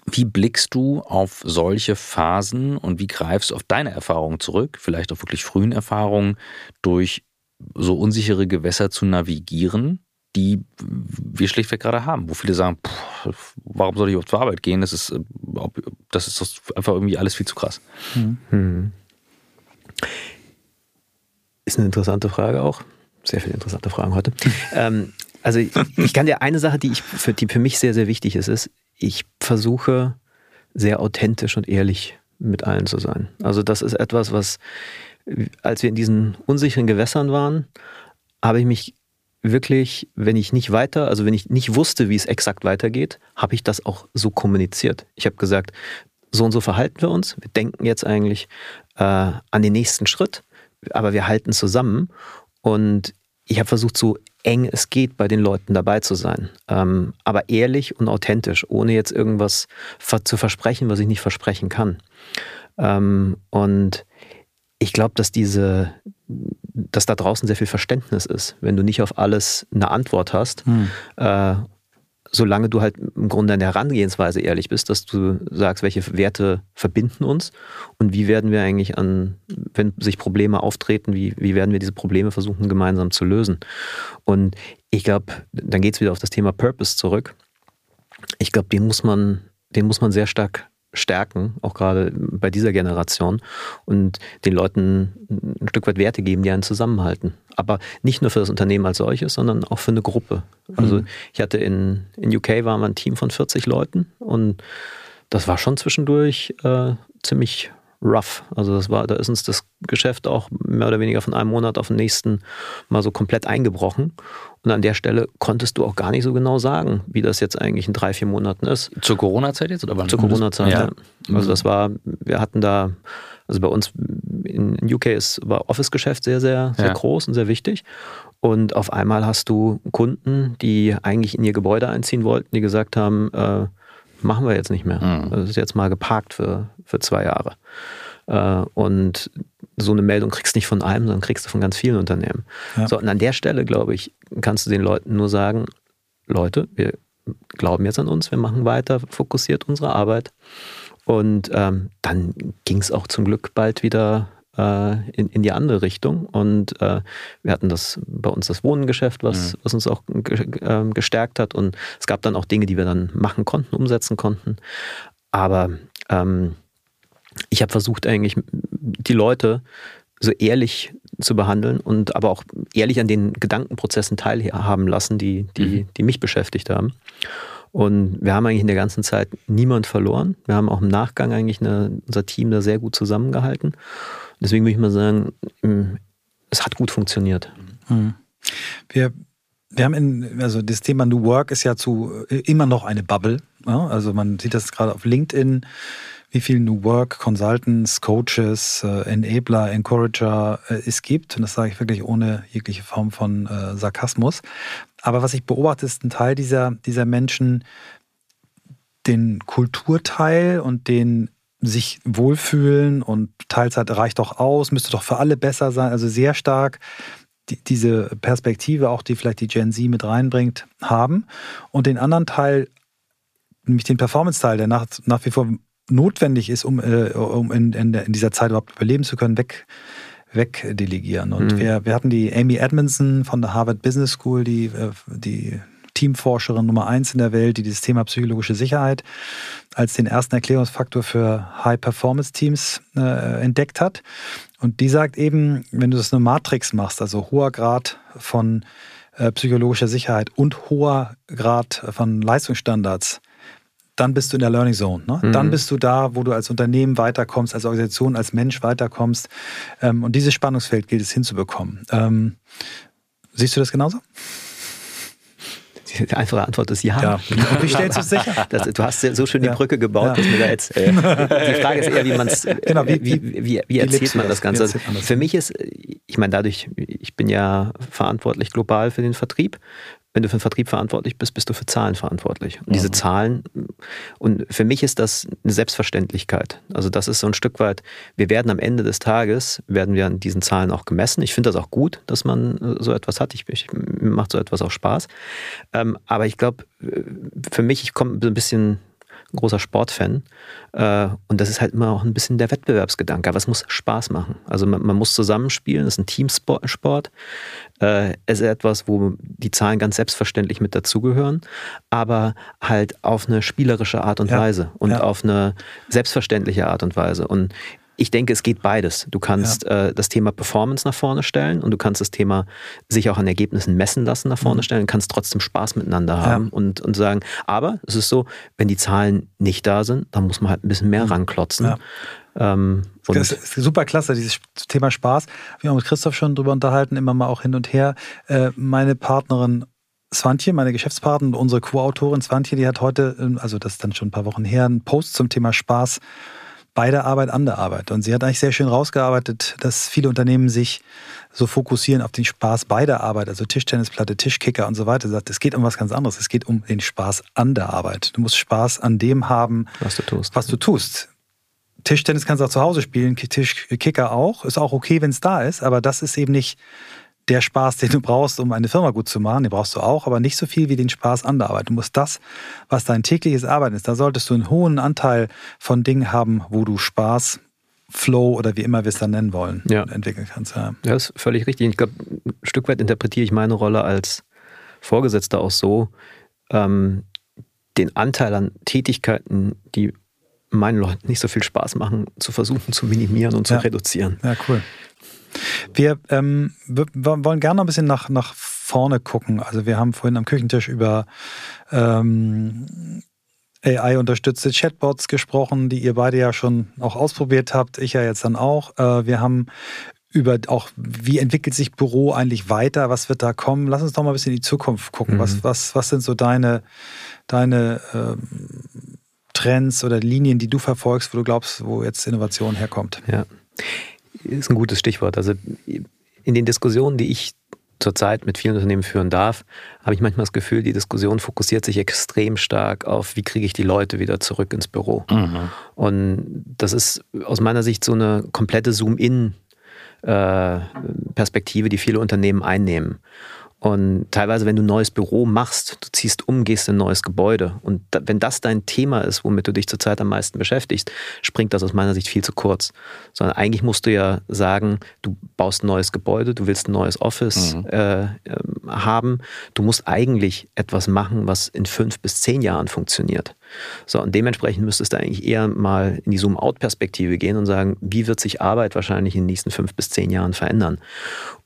wie blickst du auf solche Phasen und wie greifst du auf deine Erfahrungen zurück, vielleicht auch wirklich frühen Erfahrungen, durch so unsichere Gewässer zu navigieren, die wir schlichtweg gerade haben, wo viele sagen, pff, warum soll ich überhaupt zur Arbeit gehen? Das ist, äh, das ist einfach irgendwie alles viel zu krass. Mhm. Ist eine interessante Frage auch. Sehr viele interessante Fragen heute. ähm, also ich kann dir eine Sache, die, ich, für, die für mich sehr, sehr wichtig ist, ist, ich versuche sehr authentisch und ehrlich mit allen zu sein. Also das ist etwas, was, als wir in diesen unsicheren Gewässern waren, habe ich mich wirklich, wenn ich nicht weiter, also wenn ich nicht wusste, wie es exakt weitergeht, habe ich das auch so kommuniziert. Ich habe gesagt, so und so verhalten wir uns. Wir denken jetzt eigentlich äh, an den nächsten Schritt, aber wir halten zusammen. Und ich habe versucht, so eng es geht, bei den Leuten dabei zu sein. Ähm, aber ehrlich und authentisch, ohne jetzt irgendwas zu versprechen, was ich nicht versprechen kann. Ähm, und ich glaube, dass diese, dass da draußen sehr viel Verständnis ist, wenn du nicht auf alles eine Antwort hast. Hm. Äh, solange du halt im Grunde in der Herangehensweise ehrlich bist, dass du sagst, welche Werte verbinden uns und wie werden wir eigentlich an, wenn sich Probleme auftreten, wie, wie werden wir diese Probleme versuchen gemeinsam zu lösen. Und ich glaube, dann geht es wieder auf das Thema Purpose zurück. Ich glaube, den muss man, den muss man sehr stark stärken, auch gerade bei dieser Generation und den Leuten ein Stück weit Werte geben, die einen zusammenhalten. Aber nicht nur für das Unternehmen als solches, sondern auch für eine Gruppe. Also mhm. ich hatte in, in UK war ein Team von 40 Leuten und das war schon zwischendurch äh, ziemlich rough. Also das war, da ist uns das Geschäft auch mehr oder weniger von einem Monat auf den nächsten mal so komplett eingebrochen. Und an der Stelle konntest du auch gar nicht so genau sagen, wie das jetzt eigentlich in drei, vier Monaten ist. Zur Corona-Zeit jetzt oder wann? Zur Corona-Zeit, ja. ja. Also das war, wir hatten da, also bei uns in UK ist, war Office-Geschäft sehr, sehr, sehr ja. groß und sehr wichtig. Und auf einmal hast du Kunden, die eigentlich in ihr Gebäude einziehen wollten, die gesagt haben, äh, machen wir jetzt nicht mehr. Mhm. Das ist jetzt mal geparkt für, für zwei Jahre. Äh, und so eine Meldung kriegst du nicht von einem, sondern kriegst du von ganz vielen Unternehmen. Ja. So, und an der Stelle, glaube ich, kannst du den Leuten nur sagen, Leute, wir glauben jetzt an uns, wir machen weiter fokussiert unsere Arbeit. Und ähm, dann ging es auch zum Glück bald wieder äh, in, in die andere Richtung. Und äh, wir hatten das bei uns das Wohnengeschäft, was, mhm. was uns auch äh, gestärkt hat. Und es gab dann auch Dinge, die wir dann machen konnten, umsetzen konnten. Aber ähm, ich habe versucht, eigentlich die Leute so ehrlich zu behandeln und aber auch ehrlich an den Gedankenprozessen teilhaben lassen, die, die, mhm. die mich beschäftigt haben. Und wir haben eigentlich in der ganzen Zeit niemand verloren. Wir haben auch im Nachgang eigentlich eine, unser Team da sehr gut zusammengehalten. Deswegen würde ich mal sagen, es hat gut funktioniert. Mhm. Wir, wir haben in, also das Thema New Work ist ja zu immer noch eine Bubble. Ja? Also man sieht das gerade auf LinkedIn, wie viele New Work Consultants, Coaches, äh, Enabler, Encourager äh, es gibt. Und das sage ich wirklich ohne jegliche Form von äh, Sarkasmus. Aber was ich beobachte, ist ein Teil dieser, dieser Menschen, den Kulturteil und den sich wohlfühlen und Teilzeit reicht doch aus, müsste doch für alle besser sein. Also sehr stark die, diese Perspektive, auch die vielleicht die Gen Z mit reinbringt, haben. Und den anderen Teil, nämlich den Performance-Teil, der nach, nach wie vor notwendig ist, um, äh, um in, in, in, dieser Zeit überhaupt überleben zu können, weg, wegdelegieren. Und mhm. wir, wir hatten die Amy Edmondson von der Harvard Business School, die, äh, die Teamforscherin Nummer eins in der Welt, die dieses Thema psychologische Sicherheit als den ersten Erklärungsfaktor für High-Performance-Teams äh, entdeckt hat. Und die sagt eben, wenn du das eine Matrix machst, also hoher Grad von äh, psychologischer Sicherheit und hoher Grad von Leistungsstandards, dann bist du in der Learning Zone. Ne? Mhm. Dann bist du da, wo du als Unternehmen weiterkommst, als Organisation, als Mensch weiterkommst. Ähm, und dieses Spannungsfeld gilt es hinzubekommen. Ähm, siehst du das genauso? Die einfache Antwort ist ja. ja. Wie stellst du es sicher? Das, du hast so schön die ja. Brücke gebaut, dass mir da jetzt. Äh, die Frage ist eher, wie man es. Genau, wie, wie, wie, wie, erzählt man das Ganze? Für mich ist, ich meine, dadurch, ich bin ja verantwortlich global für den Vertrieb wenn du für den Vertrieb verantwortlich bist, bist du für Zahlen verantwortlich. Und mhm. diese Zahlen, und für mich ist das eine Selbstverständlichkeit. Also das ist so ein Stück weit, wir werden am Ende des Tages, werden wir an diesen Zahlen auch gemessen. Ich finde das auch gut, dass man äh, so etwas hat. Ich, ich mir macht so etwas auch Spaß. Ähm, aber ich glaube, äh, für mich, ich komme ein bisschen großer Sportfan. Äh, und das ist halt immer auch ein bisschen der Wettbewerbsgedanke. Aber es muss Spaß machen. Also man, man muss zusammenspielen, das ist ein Teamsport. Äh, es ist etwas, wo die Zahlen ganz selbstverständlich mit dazugehören, aber halt auf eine spielerische Art und ja, Weise und ja. auf eine selbstverständliche Art und Weise. Und ich denke, es geht beides. Du kannst ja. äh, das Thema Performance nach vorne stellen und du kannst das Thema sich auch an Ergebnissen messen lassen nach vorne mhm. stellen und kannst trotzdem Spaß miteinander haben ja. und, und sagen, aber es ist so, wenn die Zahlen nicht da sind, dann muss man halt ein bisschen mehr mhm. ranklotzen. Ja. Ähm, das ist super klasse, dieses Thema Spaß. Wir haben mit Christoph schon drüber unterhalten, immer mal auch hin und her. Äh, meine Partnerin Swantje, meine Geschäftspartnerin, unsere Co-Autorin Swantje, die hat heute, ähm, also das ist dann schon ein paar Wochen her, einen Post zum Thema Spaß bei der Arbeit an der Arbeit. Und sie hat eigentlich sehr schön rausgearbeitet, dass viele Unternehmen sich so fokussieren auf den Spaß bei der Arbeit, also Tischtennisplatte, Tischkicker und so weiter. Sie sagt, es geht um was ganz anderes. Es geht um den Spaß an der Arbeit. Du musst Spaß an dem haben, was du tust. Was du tust. Tischtennis kannst du auch zu Hause spielen, Tischkicker auch. Ist auch okay, wenn es da ist, aber das ist eben nicht der Spaß, den du brauchst, um eine Firma gut zu machen, den brauchst du auch, aber nicht so viel wie den Spaß an der Arbeit. Du musst das, was dein tägliches Arbeiten ist, da solltest du einen hohen Anteil von Dingen haben, wo du Spaß, Flow oder wie immer wir es dann nennen wollen, ja. entwickeln kannst. Ja. ja, ist völlig richtig. Ich glaube, ein Stück weit interpretiere ich meine Rolle als Vorgesetzter auch so, ähm, den Anteil an Tätigkeiten, die meinen Leuten nicht so viel Spaß machen, zu versuchen zu minimieren und zu ja. reduzieren. Ja, cool. Wir, ähm, wir wollen gerne noch ein bisschen nach, nach vorne gucken. Also wir haben vorhin am Küchentisch über ähm, AI-unterstützte Chatbots gesprochen, die ihr beide ja schon auch ausprobiert habt. Ich ja jetzt dann auch. Äh, wir haben über auch, wie entwickelt sich Büro eigentlich weiter? Was wird da kommen? Lass uns doch mal ein bisschen in die Zukunft gucken. Mhm. Was, was, was sind so deine, deine ähm, Trends oder Linien, die du verfolgst, wo du glaubst, wo jetzt Innovation herkommt? Ja ist ein gutes Stichwort. Also in den Diskussionen, die ich zurzeit mit vielen Unternehmen führen darf, habe ich manchmal das Gefühl, die Diskussion fokussiert sich extrem stark auf, wie kriege ich die Leute wieder zurück ins Büro. Mhm. Und das ist aus meiner Sicht so eine komplette Zoom-in-Perspektive, äh, die viele Unternehmen einnehmen. Und teilweise, wenn du ein neues Büro machst, du ziehst um, gehst in ein neues Gebäude. Und da, wenn das dein Thema ist, womit du dich zurzeit am meisten beschäftigst, springt das aus meiner Sicht viel zu kurz. Sondern eigentlich musst du ja sagen, du baust ein neues Gebäude, du willst ein neues Office mhm. äh, äh, haben. Du musst eigentlich etwas machen, was in fünf bis zehn Jahren funktioniert. So, und dementsprechend müsstest du eigentlich eher mal in die Zoom-out-Perspektive gehen und sagen, wie wird sich Arbeit wahrscheinlich in den nächsten fünf bis zehn Jahren verändern?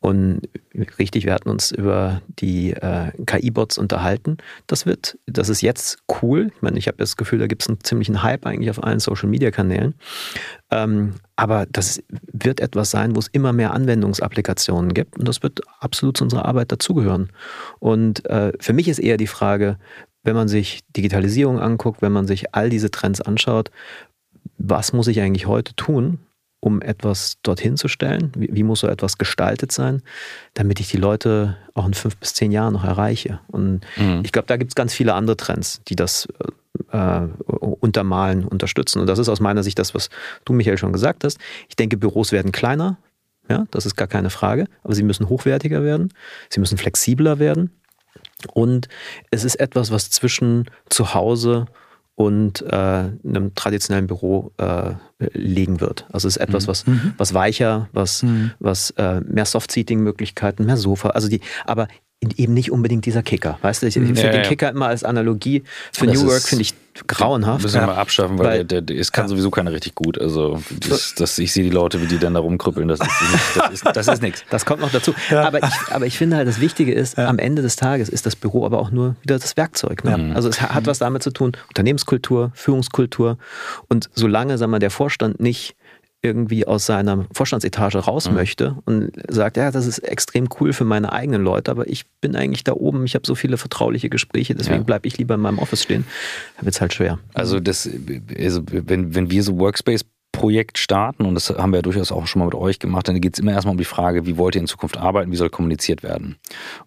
Und richtig, wir hatten uns über die äh, KI-Bots unterhalten. Das wird, das ist jetzt cool. Ich meine, ich habe das Gefühl, da gibt es einen ziemlichen Hype eigentlich auf allen Social-Media-Kanälen. Ähm, aber das wird etwas sein, wo es immer mehr Anwendungsapplikationen gibt und das wird absolut zu unserer Arbeit dazugehören. Und äh, für mich ist eher die Frage, wenn man sich Digitalisierung anguckt, wenn man sich all diese Trends anschaut, was muss ich eigentlich heute tun, um etwas dorthin zu stellen? Wie, wie, muss so etwas gestaltet sein, damit ich die Leute auch in fünf bis zehn Jahren noch erreiche? Und mhm. ich glaube, da gibt es ganz viele andere Trends, die das äh, untermalen, unterstützen. Und das ist aus meiner Sicht das, was du, Michael, schon gesagt hast. Ich denke, Büros werden kleiner, ja, das ist gar keine Frage, aber sie müssen hochwertiger werden, sie müssen flexibler werden. Und es ist etwas, was zwischen zu Hause und äh, einem traditionellen Büro äh, liegen wird. Also es ist etwas, mhm. was, mhm. was weicher, was, mhm. was äh, mehr Soft-Seating-Möglichkeiten, mehr Sofa, also die, aber eben nicht unbedingt dieser Kicker. Weißt du, ich, ich finde ja, den ja. Kicker immer als Analogie für das New Work finde ich grauenhaft. Müssen wir ja. mal abschaffen, weil, weil der, der, es kann sowieso keiner richtig gut. Also das, das, ich sehe die Leute, wie die dann da rumkrüppeln, das ist, das ist, das ist nichts. Das kommt noch dazu. Aber, ich, aber ich finde halt, das Wichtige ist, am Ende des Tages ist das Büro aber auch nur wieder das Werkzeug. Ne? Also es hat was damit zu tun, Unternehmenskultur, Führungskultur und solange, sagen wir, der Vorstand nicht irgendwie aus seiner Vorstandsetage raus mhm. möchte und sagt, ja, das ist extrem cool für meine eigenen Leute, aber ich bin eigentlich da oben, ich habe so viele vertrauliche Gespräche, deswegen ja. bleibe ich lieber in meinem Office stehen, dann wird es halt schwer. Also das, also wenn, wenn wir so Workspace Projekt starten, und das haben wir ja durchaus auch schon mal mit euch gemacht, dann geht es immer erstmal um die Frage, wie wollt ihr in Zukunft arbeiten, wie soll kommuniziert werden?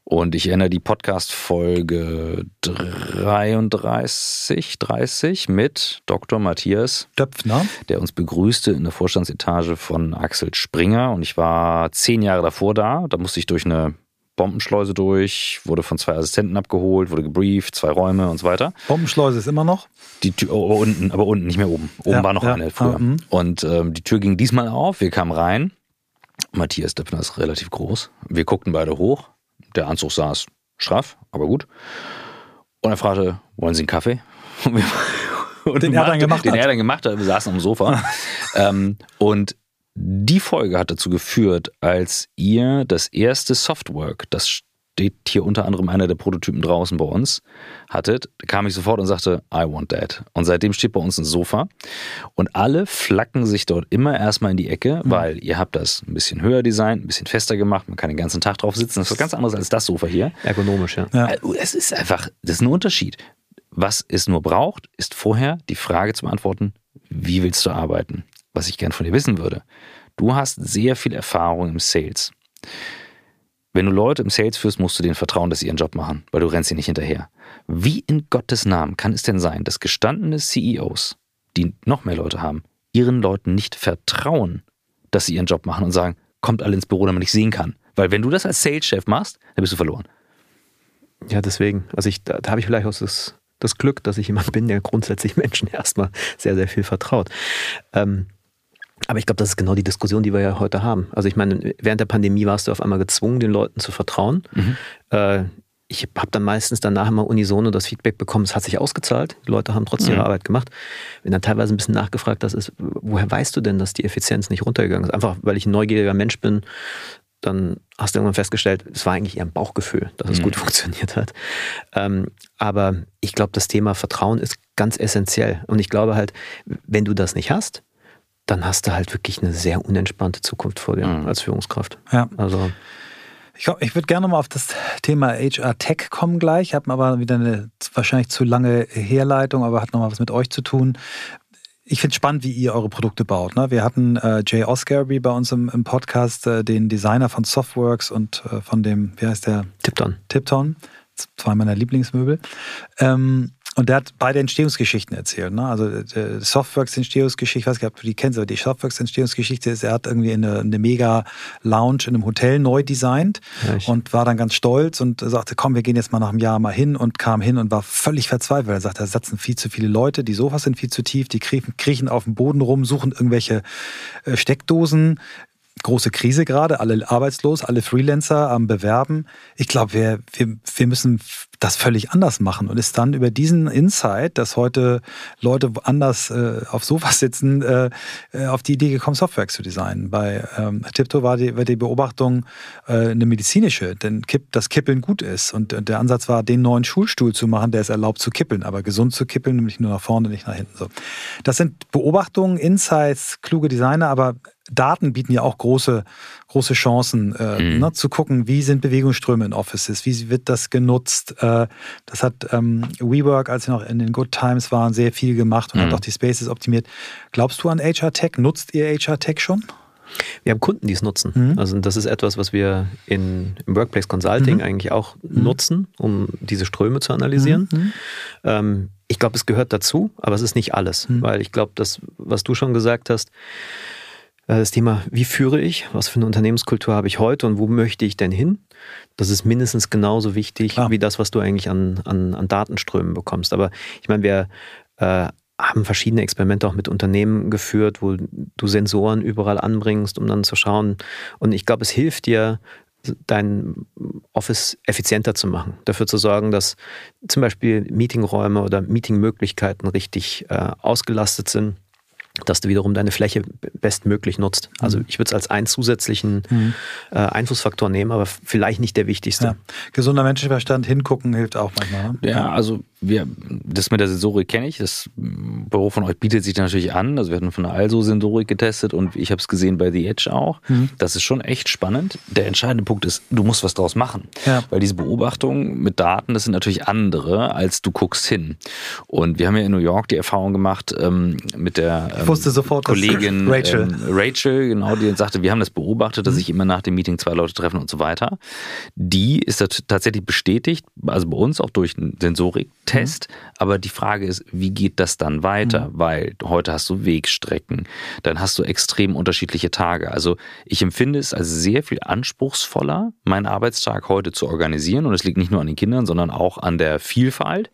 Und ich erinnere die Podcast-Folge 33, 30 mit Dr. Matthias Döpfner, der uns begrüßte in der Vorstandsetage von Axel Springer. Und ich war zehn Jahre davor da. Da musste ich durch eine Bombenschleuse durch, wurde von zwei Assistenten abgeholt, wurde gebrieft, zwei Räume und so weiter. Bombenschleuse ist immer noch? Die Tür, oh, oh unten, aber unten, nicht mehr oben. Oben ja, war noch ja, eine früher. Mhm. und ähm, die Tür ging diesmal auf, wir kamen rein. Matthias Döpfner ist relativ groß. Wir guckten beide hoch. Der Anzug saß straff, aber gut. Und er fragte, wollen Sie einen Kaffee? Und den er dann gemacht den hat. Den er dann gemacht hat. Wir saßen am Sofa. ähm, und die Folge hat dazu geführt, als ihr das erste Softwork, das steht hier unter anderem einer der Prototypen draußen bei uns, hattet, kam ich sofort und sagte, I want that. Und seitdem steht bei uns ein Sofa und alle flacken sich dort immer erstmal in die Ecke, mhm. weil ihr habt das ein bisschen höher designt, ein bisschen fester gemacht, man kann den ganzen Tag drauf sitzen. Das ist was ganz anderes als das Sofa hier. Ergonomisch, ja. ja. Äh, es ist einfach, das ist ein Unterschied. Was es nur braucht, ist vorher die Frage zu beantworten, wie willst du arbeiten? Was ich gern von dir wissen würde. Du hast sehr viel Erfahrung im Sales. Wenn du Leute im Sales führst, musst du denen vertrauen, dass sie ihren Job machen, weil du rennst sie nicht hinterher. Wie in Gottes Namen kann es denn sein, dass gestandene CEOs, die noch mehr Leute haben, ihren Leuten nicht vertrauen, dass sie ihren Job machen und sagen, kommt alle ins Büro, damit ich sehen kann. Weil wenn du das als Sales-Chef machst, dann bist du verloren. Ja, deswegen. Also ich, da, da habe ich vielleicht auch das, das Glück, dass ich jemand bin, der grundsätzlich Menschen erstmal sehr, sehr viel vertraut. Ähm, aber ich glaube, das ist genau die Diskussion, die wir ja heute haben. Also ich meine, während der Pandemie warst du auf einmal gezwungen, den Leuten zu vertrauen. Mhm. Äh, ich habe dann meistens danach immer unisono das Feedback bekommen, es hat sich ausgezahlt, die Leute haben trotzdem mhm. ihre Arbeit gemacht. Wenn dann teilweise ein bisschen nachgefragt das ist, woher weißt du denn, dass die Effizienz nicht runtergegangen ist? Einfach, weil ich ein neugieriger Mensch bin, dann hast du irgendwann festgestellt, es war eigentlich eher ein Bauchgefühl, dass es mhm. gut funktioniert hat. Ähm, aber ich glaube, das Thema Vertrauen ist ganz essentiell. Und ich glaube halt, wenn du das nicht hast, dann hast du halt wirklich eine sehr unentspannte Zukunft vor dir mhm. als Führungskraft. Ja. Also. Ich, ich würde gerne mal auf das Thema HR Tech kommen gleich. Ich habe aber wieder eine wahrscheinlich zu lange Herleitung, aber hat nochmal was mit euch zu tun. Ich finde es spannend, wie ihr eure Produkte baut. Ne? Wir hatten äh, Jay Oscarby bei uns im, im Podcast, äh, den Designer von Softworks und äh, von dem, wie heißt der? Tipton. Tipton, zwei meiner Lieblingsmöbel. Ähm, und der hat beide Entstehungsgeschichten erzählt. Ne? Also äh, Softworks Entstehungsgeschichte, ich weiß nicht, ob du die kennst, aber die Softworks Entstehungsgeschichte ist, er hat irgendwie eine, eine mega Lounge in einem Hotel neu designt ja, und war dann ganz stolz und sagte, komm, wir gehen jetzt mal nach einem Jahr mal hin und kam hin und war völlig verzweifelt. Er sagte, da sitzen viel zu viele Leute, die Sofas sind viel zu tief, die kriechen, kriechen auf dem Boden rum, suchen irgendwelche äh, Steckdosen, große Krise gerade, alle arbeitslos, alle Freelancer am Bewerben. Ich glaube, wir, wir, wir müssen das völlig anders machen und ist dann über diesen Insight, dass heute Leute anders äh, auf Sofas sitzen, äh, äh, auf die Idee gekommen, Software zu designen. Bei ähm, Tipto war die, war die Beobachtung äh, eine medizinische, denn Kipp, dass Kippeln gut ist. Und, und der Ansatz war, den neuen Schulstuhl zu machen, der es erlaubt zu kippeln, aber gesund zu kippeln, nämlich nur nach vorne, nicht nach hinten. So. Das sind Beobachtungen, Insights, kluge Designer, aber Daten bieten ja auch große, große Chancen, äh, mhm. ne, zu gucken, wie sind Bewegungsströme in Offices, wie wird das genutzt. Äh, das hat ähm, WeWork, als sie noch in den Good Times waren, sehr viel gemacht und mhm. hat auch die Spaces optimiert. Glaubst du an HR Tech? Nutzt ihr HR Tech schon? Wir haben Kunden, die es nutzen. Mhm. Also das ist etwas, was wir in, im Workplace Consulting mhm. eigentlich auch mhm. nutzen, um diese Ströme zu analysieren. Mhm. Ähm, ich glaube, es gehört dazu, aber es ist nicht alles. Mhm. Weil ich glaube, das, was du schon gesagt hast, das Thema, wie führe ich, was für eine Unternehmenskultur habe ich heute und wo möchte ich denn hin? Das ist mindestens genauso wichtig Klar. wie das, was du eigentlich an, an, an Datenströmen bekommst. Aber ich meine, wir äh, haben verschiedene Experimente auch mit Unternehmen geführt, wo du Sensoren überall anbringst, um dann zu schauen. Und ich glaube, es hilft dir, dein Office effizienter zu machen. Dafür zu sorgen, dass zum Beispiel Meetingräume oder Meetingmöglichkeiten richtig äh, ausgelastet sind dass du wiederum deine Fläche bestmöglich nutzt. Also mhm. ich würde es als einen zusätzlichen mhm. äh, Einflussfaktor nehmen, aber vielleicht nicht der wichtigste. Ja. Gesunder Menschenverstand, hingucken hilft auch manchmal. Ne? Ja, also wir, das mit der Sensorik kenne ich. Das Büro von euch bietet sich natürlich an. Also wir hatten von der Also Sensorik getestet und ich habe es gesehen bei The Edge auch. Mhm. Das ist schon echt spannend. Der entscheidende Punkt ist, du musst was draus machen. Ja. Weil diese Beobachtungen mit Daten, das sind natürlich andere, als du guckst hin. Und wir haben ja in New York die Erfahrung gemacht ähm, mit der ähm, wusste sofort, Kollegin Rachel. Ähm, Rachel, genau, die sagte, wir haben das beobachtet, dass sich immer nach dem Meeting zwei Leute treffen und so weiter. Die ist tatsächlich bestätigt, also bei uns auch durch einen Sensorik Test. Mhm. Aber die Frage ist, wie geht das dann weiter? Mhm. Weil heute hast du Wegstrecken, dann hast du extrem unterschiedliche Tage. Also ich empfinde es als sehr viel anspruchsvoller, meinen Arbeitstag heute zu organisieren. Und es liegt nicht nur an den Kindern, sondern auch an der Vielfalt,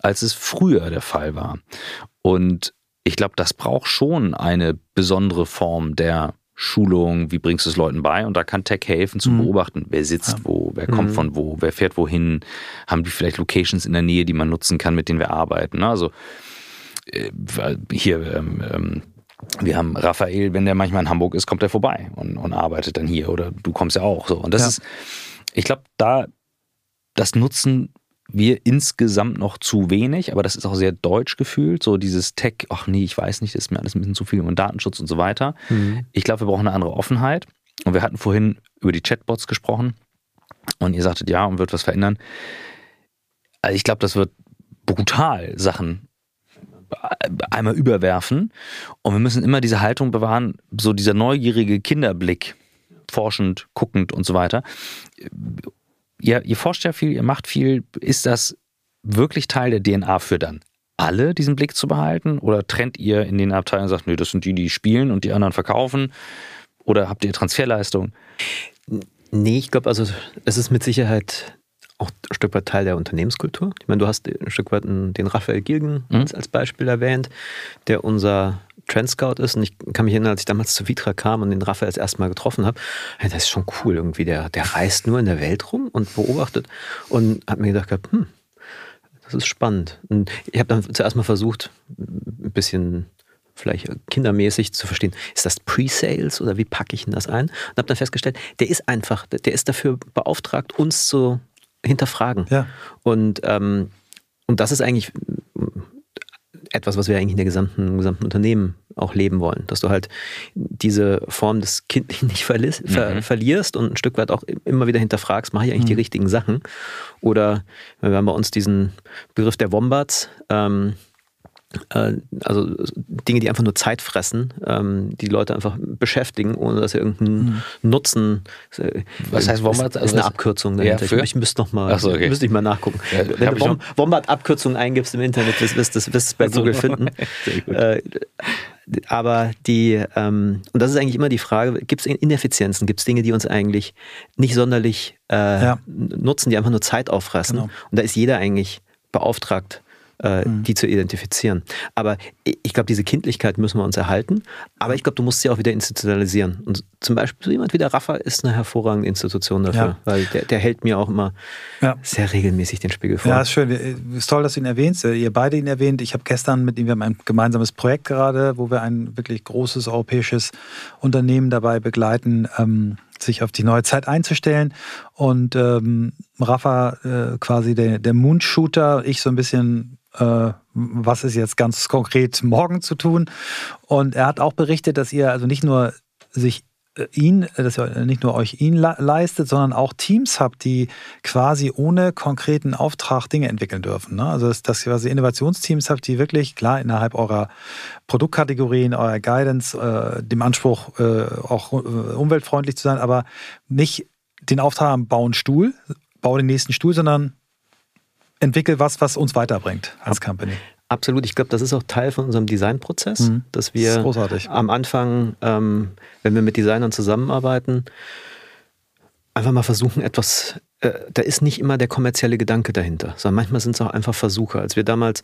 als es früher der Fall war. Und ich glaube, das braucht schon eine besondere Form der Schulung, wie bringst du es Leuten bei? Und da kann Tech helfen zu mhm. beobachten, wer sitzt ja. wo, wer kommt mhm. von wo, wer fährt wohin, haben die vielleicht Locations in der Nähe, die man nutzen kann, mit denen wir arbeiten. Ne? Also äh, hier, ähm, ähm, wir haben Raphael, wenn der manchmal in Hamburg ist, kommt er vorbei und, und arbeitet dann hier oder du kommst ja auch so. Und das ja. ist, ich glaube, da das nutzen wir insgesamt noch zu wenig, aber das ist auch sehr deutsch gefühlt, so dieses Tech, ach nee, ich weiß nicht, das ist mir alles ein bisschen zu viel und Datenschutz und so weiter. Mhm. Ich glaube, wir brauchen eine andere Offenheit. Und wir hatten vorhin über die Chatbots gesprochen und ihr sagtet, ja, und wird was verändern. Also ich glaube, das wird brutal Sachen einmal überwerfen. Und wir müssen immer diese Haltung bewahren, so dieser neugierige Kinderblick, forschend, guckend und so weiter ihr, ihr forscht ja viel, ihr macht viel. Ist das wirklich Teil der DNA für dann alle, diesen Blick zu behalten? Oder trennt ihr in den Abteilungen und sagt, nö, das sind die, die spielen und die anderen verkaufen? Oder habt ihr Transferleistung? Nee, ich glaube, also es ist mit Sicherheit auch ein Stück weit Teil der Unternehmenskultur. Ich meine, du hast ein Stück weit den Raphael Gilgen mhm. als Beispiel erwähnt, der unser Trendscout ist. Und ich kann mich erinnern, als ich damals zu Vitra kam und den Raphael das erste Mal getroffen habe, das ist schon cool irgendwie. Der, der reist nur in der Welt rum und beobachtet. Und habe mir gedacht, hm, das ist spannend. Und ich habe dann zuerst mal versucht, ein bisschen vielleicht kindermäßig zu verstehen, ist das Pre-Sales oder wie packe ich denn das ein? Und habe dann festgestellt, der ist einfach, der ist dafür beauftragt, uns zu hinterfragen. Ja. Und, ähm, und das ist eigentlich etwas, was wir eigentlich in der gesamten, gesamten Unternehmen auch leben wollen. Dass du halt diese Form des Kindlichen nicht verli ver mhm. verlierst und ein Stück weit auch immer wieder hinterfragst, mache ich eigentlich mhm. die richtigen Sachen? Oder wir haben bei uns diesen Begriff der Wombats. Ähm, äh, also Dinge, die einfach nur Zeit fressen, ähm, die Leute einfach beschäftigen, ohne dass sie irgendeinen mhm. Nutzen. Äh, was heißt Wombat? Das ist eine Abkürzung dahinter. Ja, ich müsste noch mal, so, okay. müsste ich mal nachgucken. Ja, Wenn du Wombat-Abkürzung eingibst im Internet, wirst du es bei Google finden. Äh, aber die, ähm, und das ist eigentlich immer die Frage, gibt es Ineffizienzen, gibt es Dinge, die uns eigentlich nicht sonderlich äh, ja. nutzen, die einfach nur Zeit auffressen? Genau. Und da ist jeder eigentlich beauftragt, äh, mhm. die zu identifizieren. Aber ich glaube, diese Kindlichkeit müssen wir uns erhalten. Aber ich glaube, du musst sie auch wieder institutionalisieren. Und zum Beispiel so jemand wie der Rafa ist eine hervorragende Institution dafür, ja. weil der, der, hält mir auch immer ja. sehr regelmäßig den Spiegel vor. Ja, ist schön. Ist toll, dass du ihn erwähnst. Ihr beide ihn erwähnt. Ich habe gestern mit ihm, wir haben ein gemeinsames Projekt gerade, wo wir ein wirklich großes europäisches Unternehmen dabei begleiten, ähm, sich auf die neue Zeit einzustellen. Und ähm, Rafa äh, quasi der, der Moonshooter, ich so ein bisschen äh, was ist jetzt ganz konkret morgen zu tun. Und er hat auch berichtet, dass ihr also nicht nur sich ihn, dass ihr nicht nur euch ihn leistet, sondern auch Teams habt, die quasi ohne konkreten Auftrag Dinge entwickeln dürfen. Ne? Also dass, dass ihr quasi Innovationsteams habt, die wirklich klar innerhalb eurer Produktkategorien, eurer Guidance, äh, dem Anspruch äh, auch äh, umweltfreundlich zu sein, aber nicht den Auftrag haben, bauen Stuhl, bau den nächsten Stuhl, sondern entwickel was, was uns weiterbringt als Company. Absolut. Ich glaube, das ist auch Teil von unserem Designprozess, Mhm. dass wir Das am Anfang, ähm, wenn wir mit Designern zusammenarbeiten, einfach mal versuchen, etwas, äh, da ist nicht immer der kommerzielle Gedanke dahinter, sondern manchmal sind es auch einfach Versuche. Als wir damals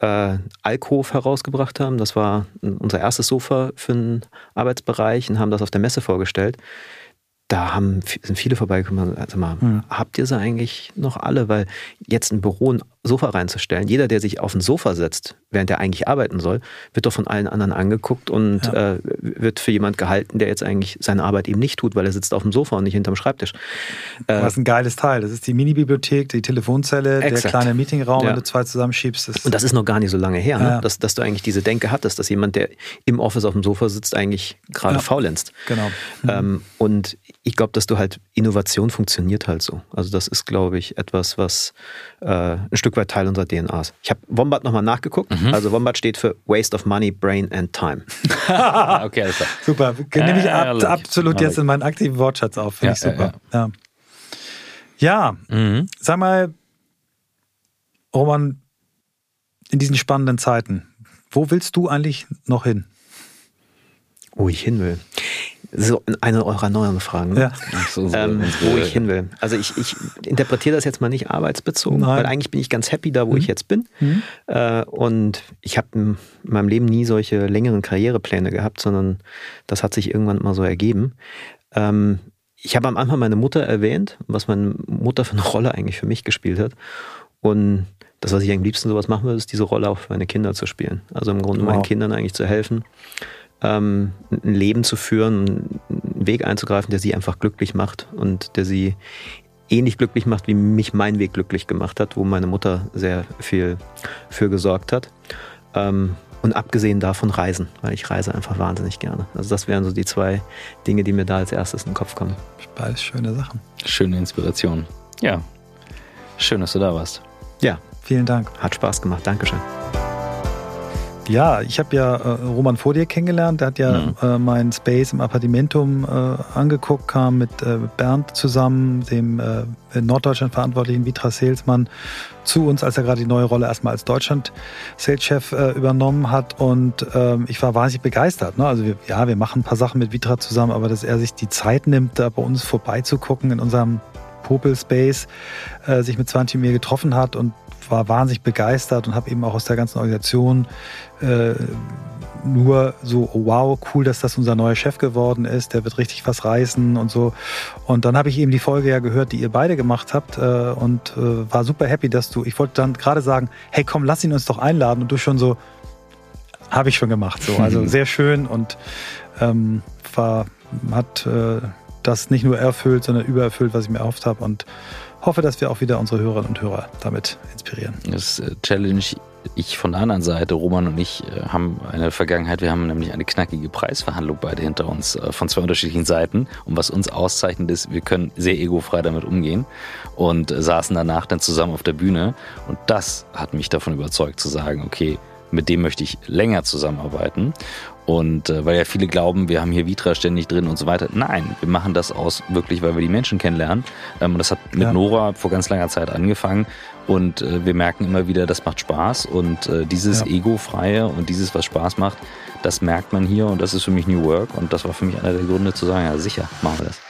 äh, Alkov herausgebracht haben, das war unser erstes Sofa für einen Arbeitsbereich und haben das auf der Messe vorgestellt. Da haben, sind viele vorbeigekommen und also mal, Mhm. habt ihr sie eigentlich noch alle? Weil jetzt ein Büro ein Sofa reinzustellen, jeder, der sich auf ein Sofa setzt, während er eigentlich arbeiten soll, wird doch von allen anderen angeguckt und Ja. äh, wird für jemand gehalten, der jetzt eigentlich seine Arbeit eben nicht tut, weil er sitzt auf dem Sofa und nicht hinterm Schreibtisch. Äh, Das ist ein geiles Teil. Das ist die Mini-Bibliothek, die Telefonzelle, der Exakt. kleine Meetingraum, Ja. wenn du zwei zusammenschiebst. Das Und das ist noch gar nicht so lange her, ne? Ja. dass, dass du eigentlich diese Denke hattest, dass jemand, der im Office auf dem Sofa sitzt, eigentlich gerade faulenzt. genau. Ähm, und ich glaube, dass du halt, Innovation funktioniert halt so. Also das ist, glaube ich, etwas, was ein Stück weit Teil unserer DNA ist. Ich habe Wombat nochmal nachgeguckt. Also Wombat steht für Waste of Money, Brain and Time. Okay, alles klar. Super. Nehme ich ab, absolut jetzt in meinen aktiven Wortschatz auf. Finde Ja, ich super. ja, Ja. ja. Mhm. Sag mal, Roman, in diesen spannenden Zeiten, wo willst du eigentlich noch hin? Wo ich hin will. So eine eurer neuen Fragen. Ja. Ist unsere- ähm, wo ich hin will. Also ich, ich interpretiere das jetzt mal nicht arbeitsbezogen, Nein. weil eigentlich bin ich ganz happy da, wo ich jetzt bin. Mhm. Äh, und ich habe in meinem Leben nie solche längeren Karrierepläne gehabt, sondern das hat sich irgendwann mal so ergeben. Ähm, ich habe am Anfang meine Mutter erwähnt, was meine Mutter für eine Rolle eigentlich für mich gespielt hat. Und das, was ich am liebsten sowas machen würde, ist diese Rolle auch für meine Kinder zu spielen. Also im Grunde Wow. meinen Kindern eigentlich zu helfen, ähm, ein Leben zu führen, einen Weg einzugreifen, der sie einfach glücklich macht und der sie ähnlich glücklich macht, wie mich mein Weg glücklich gemacht hat, wo meine Mutter sehr viel für gesorgt hat. Ähm, und abgesehen davon Reisen, weil ich reise einfach wahnsinnig gerne. Also das wären so die zwei Dinge, die mir da als erstes in den Kopf kommen. Beides schöne Sachen. Schöne Inspiration. Ja. Schön, dass du da warst. Ja, Vielen Dank. hat Spaß gemacht. Dankeschön. Ja, ich habe ja äh, Roman vor dir kennengelernt. Der hat ja Mhm. äh, mein Space im Appartementum äh, angeguckt, kam mit äh, Bernd zusammen, dem äh, in Norddeutschland verantwortlichen Vitra Salesmann, zu uns, als er gerade die neue Rolle erstmal als Deutschland Sales-Chef äh, übernommen hat. Und ähm, ich war wahnsinnig begeistert. Ne? Also wir, ja, wir machen ein paar Sachen mit Vitra zusammen, aber dass er sich die Zeit nimmt, da bei uns vorbeizugucken in unserem Popel Space, äh, sich mit 20 mir getroffen hat und war wahnsinnig begeistert und habe eben auch aus der ganzen Organisation äh, nur so, oh wow, cool, dass das unser neuer Chef geworden ist, der wird richtig was reißen und so. Und dann habe ich eben die Folge ja gehört, die ihr beide gemacht habt äh, und äh, war super happy, dass du, ich wollte dann gerade sagen, hey komm, lass ihn uns doch einladen und du schon so, habe ich schon gemacht. So, also sehr schön und ähm, war, hat äh, das nicht nur erfüllt, sondern übererfüllt, was ich mir erhofft habe und hoffe, dass wir auch wieder unsere Hörerinnen und Hörer damit inspirieren. Das äh, challenge ich von der anderen Seite. Roman und ich äh, haben eine Vergangenheit, wir haben nämlich eine knackige Preisverhandlung beide hinter uns äh, von zwei unterschiedlichen Seiten. Und was uns auszeichnet ist, wir können sehr egofrei damit umgehen und saßen danach dann zusammen auf der Bühne. Und das hat mich davon überzeugt zu sagen, okay, mit dem möchte ich länger zusammenarbeiten. Und äh, weil ja viele glauben, wir haben hier Vitra ständig drin und so weiter. Nein, wir machen das aus wirklich, weil wir die Menschen kennenlernen. Ähm, und das hat mit Ja. Nora vor ganz langer Zeit angefangen. Und äh, wir merken immer wieder, das macht Spaß. Und äh, dieses Ja. Ego-freie und dieses, was Spaß macht, das merkt man hier. Und das ist für mich New Work. Und das war für mich einer der Gründe zu sagen, ja sicher, machen wir das.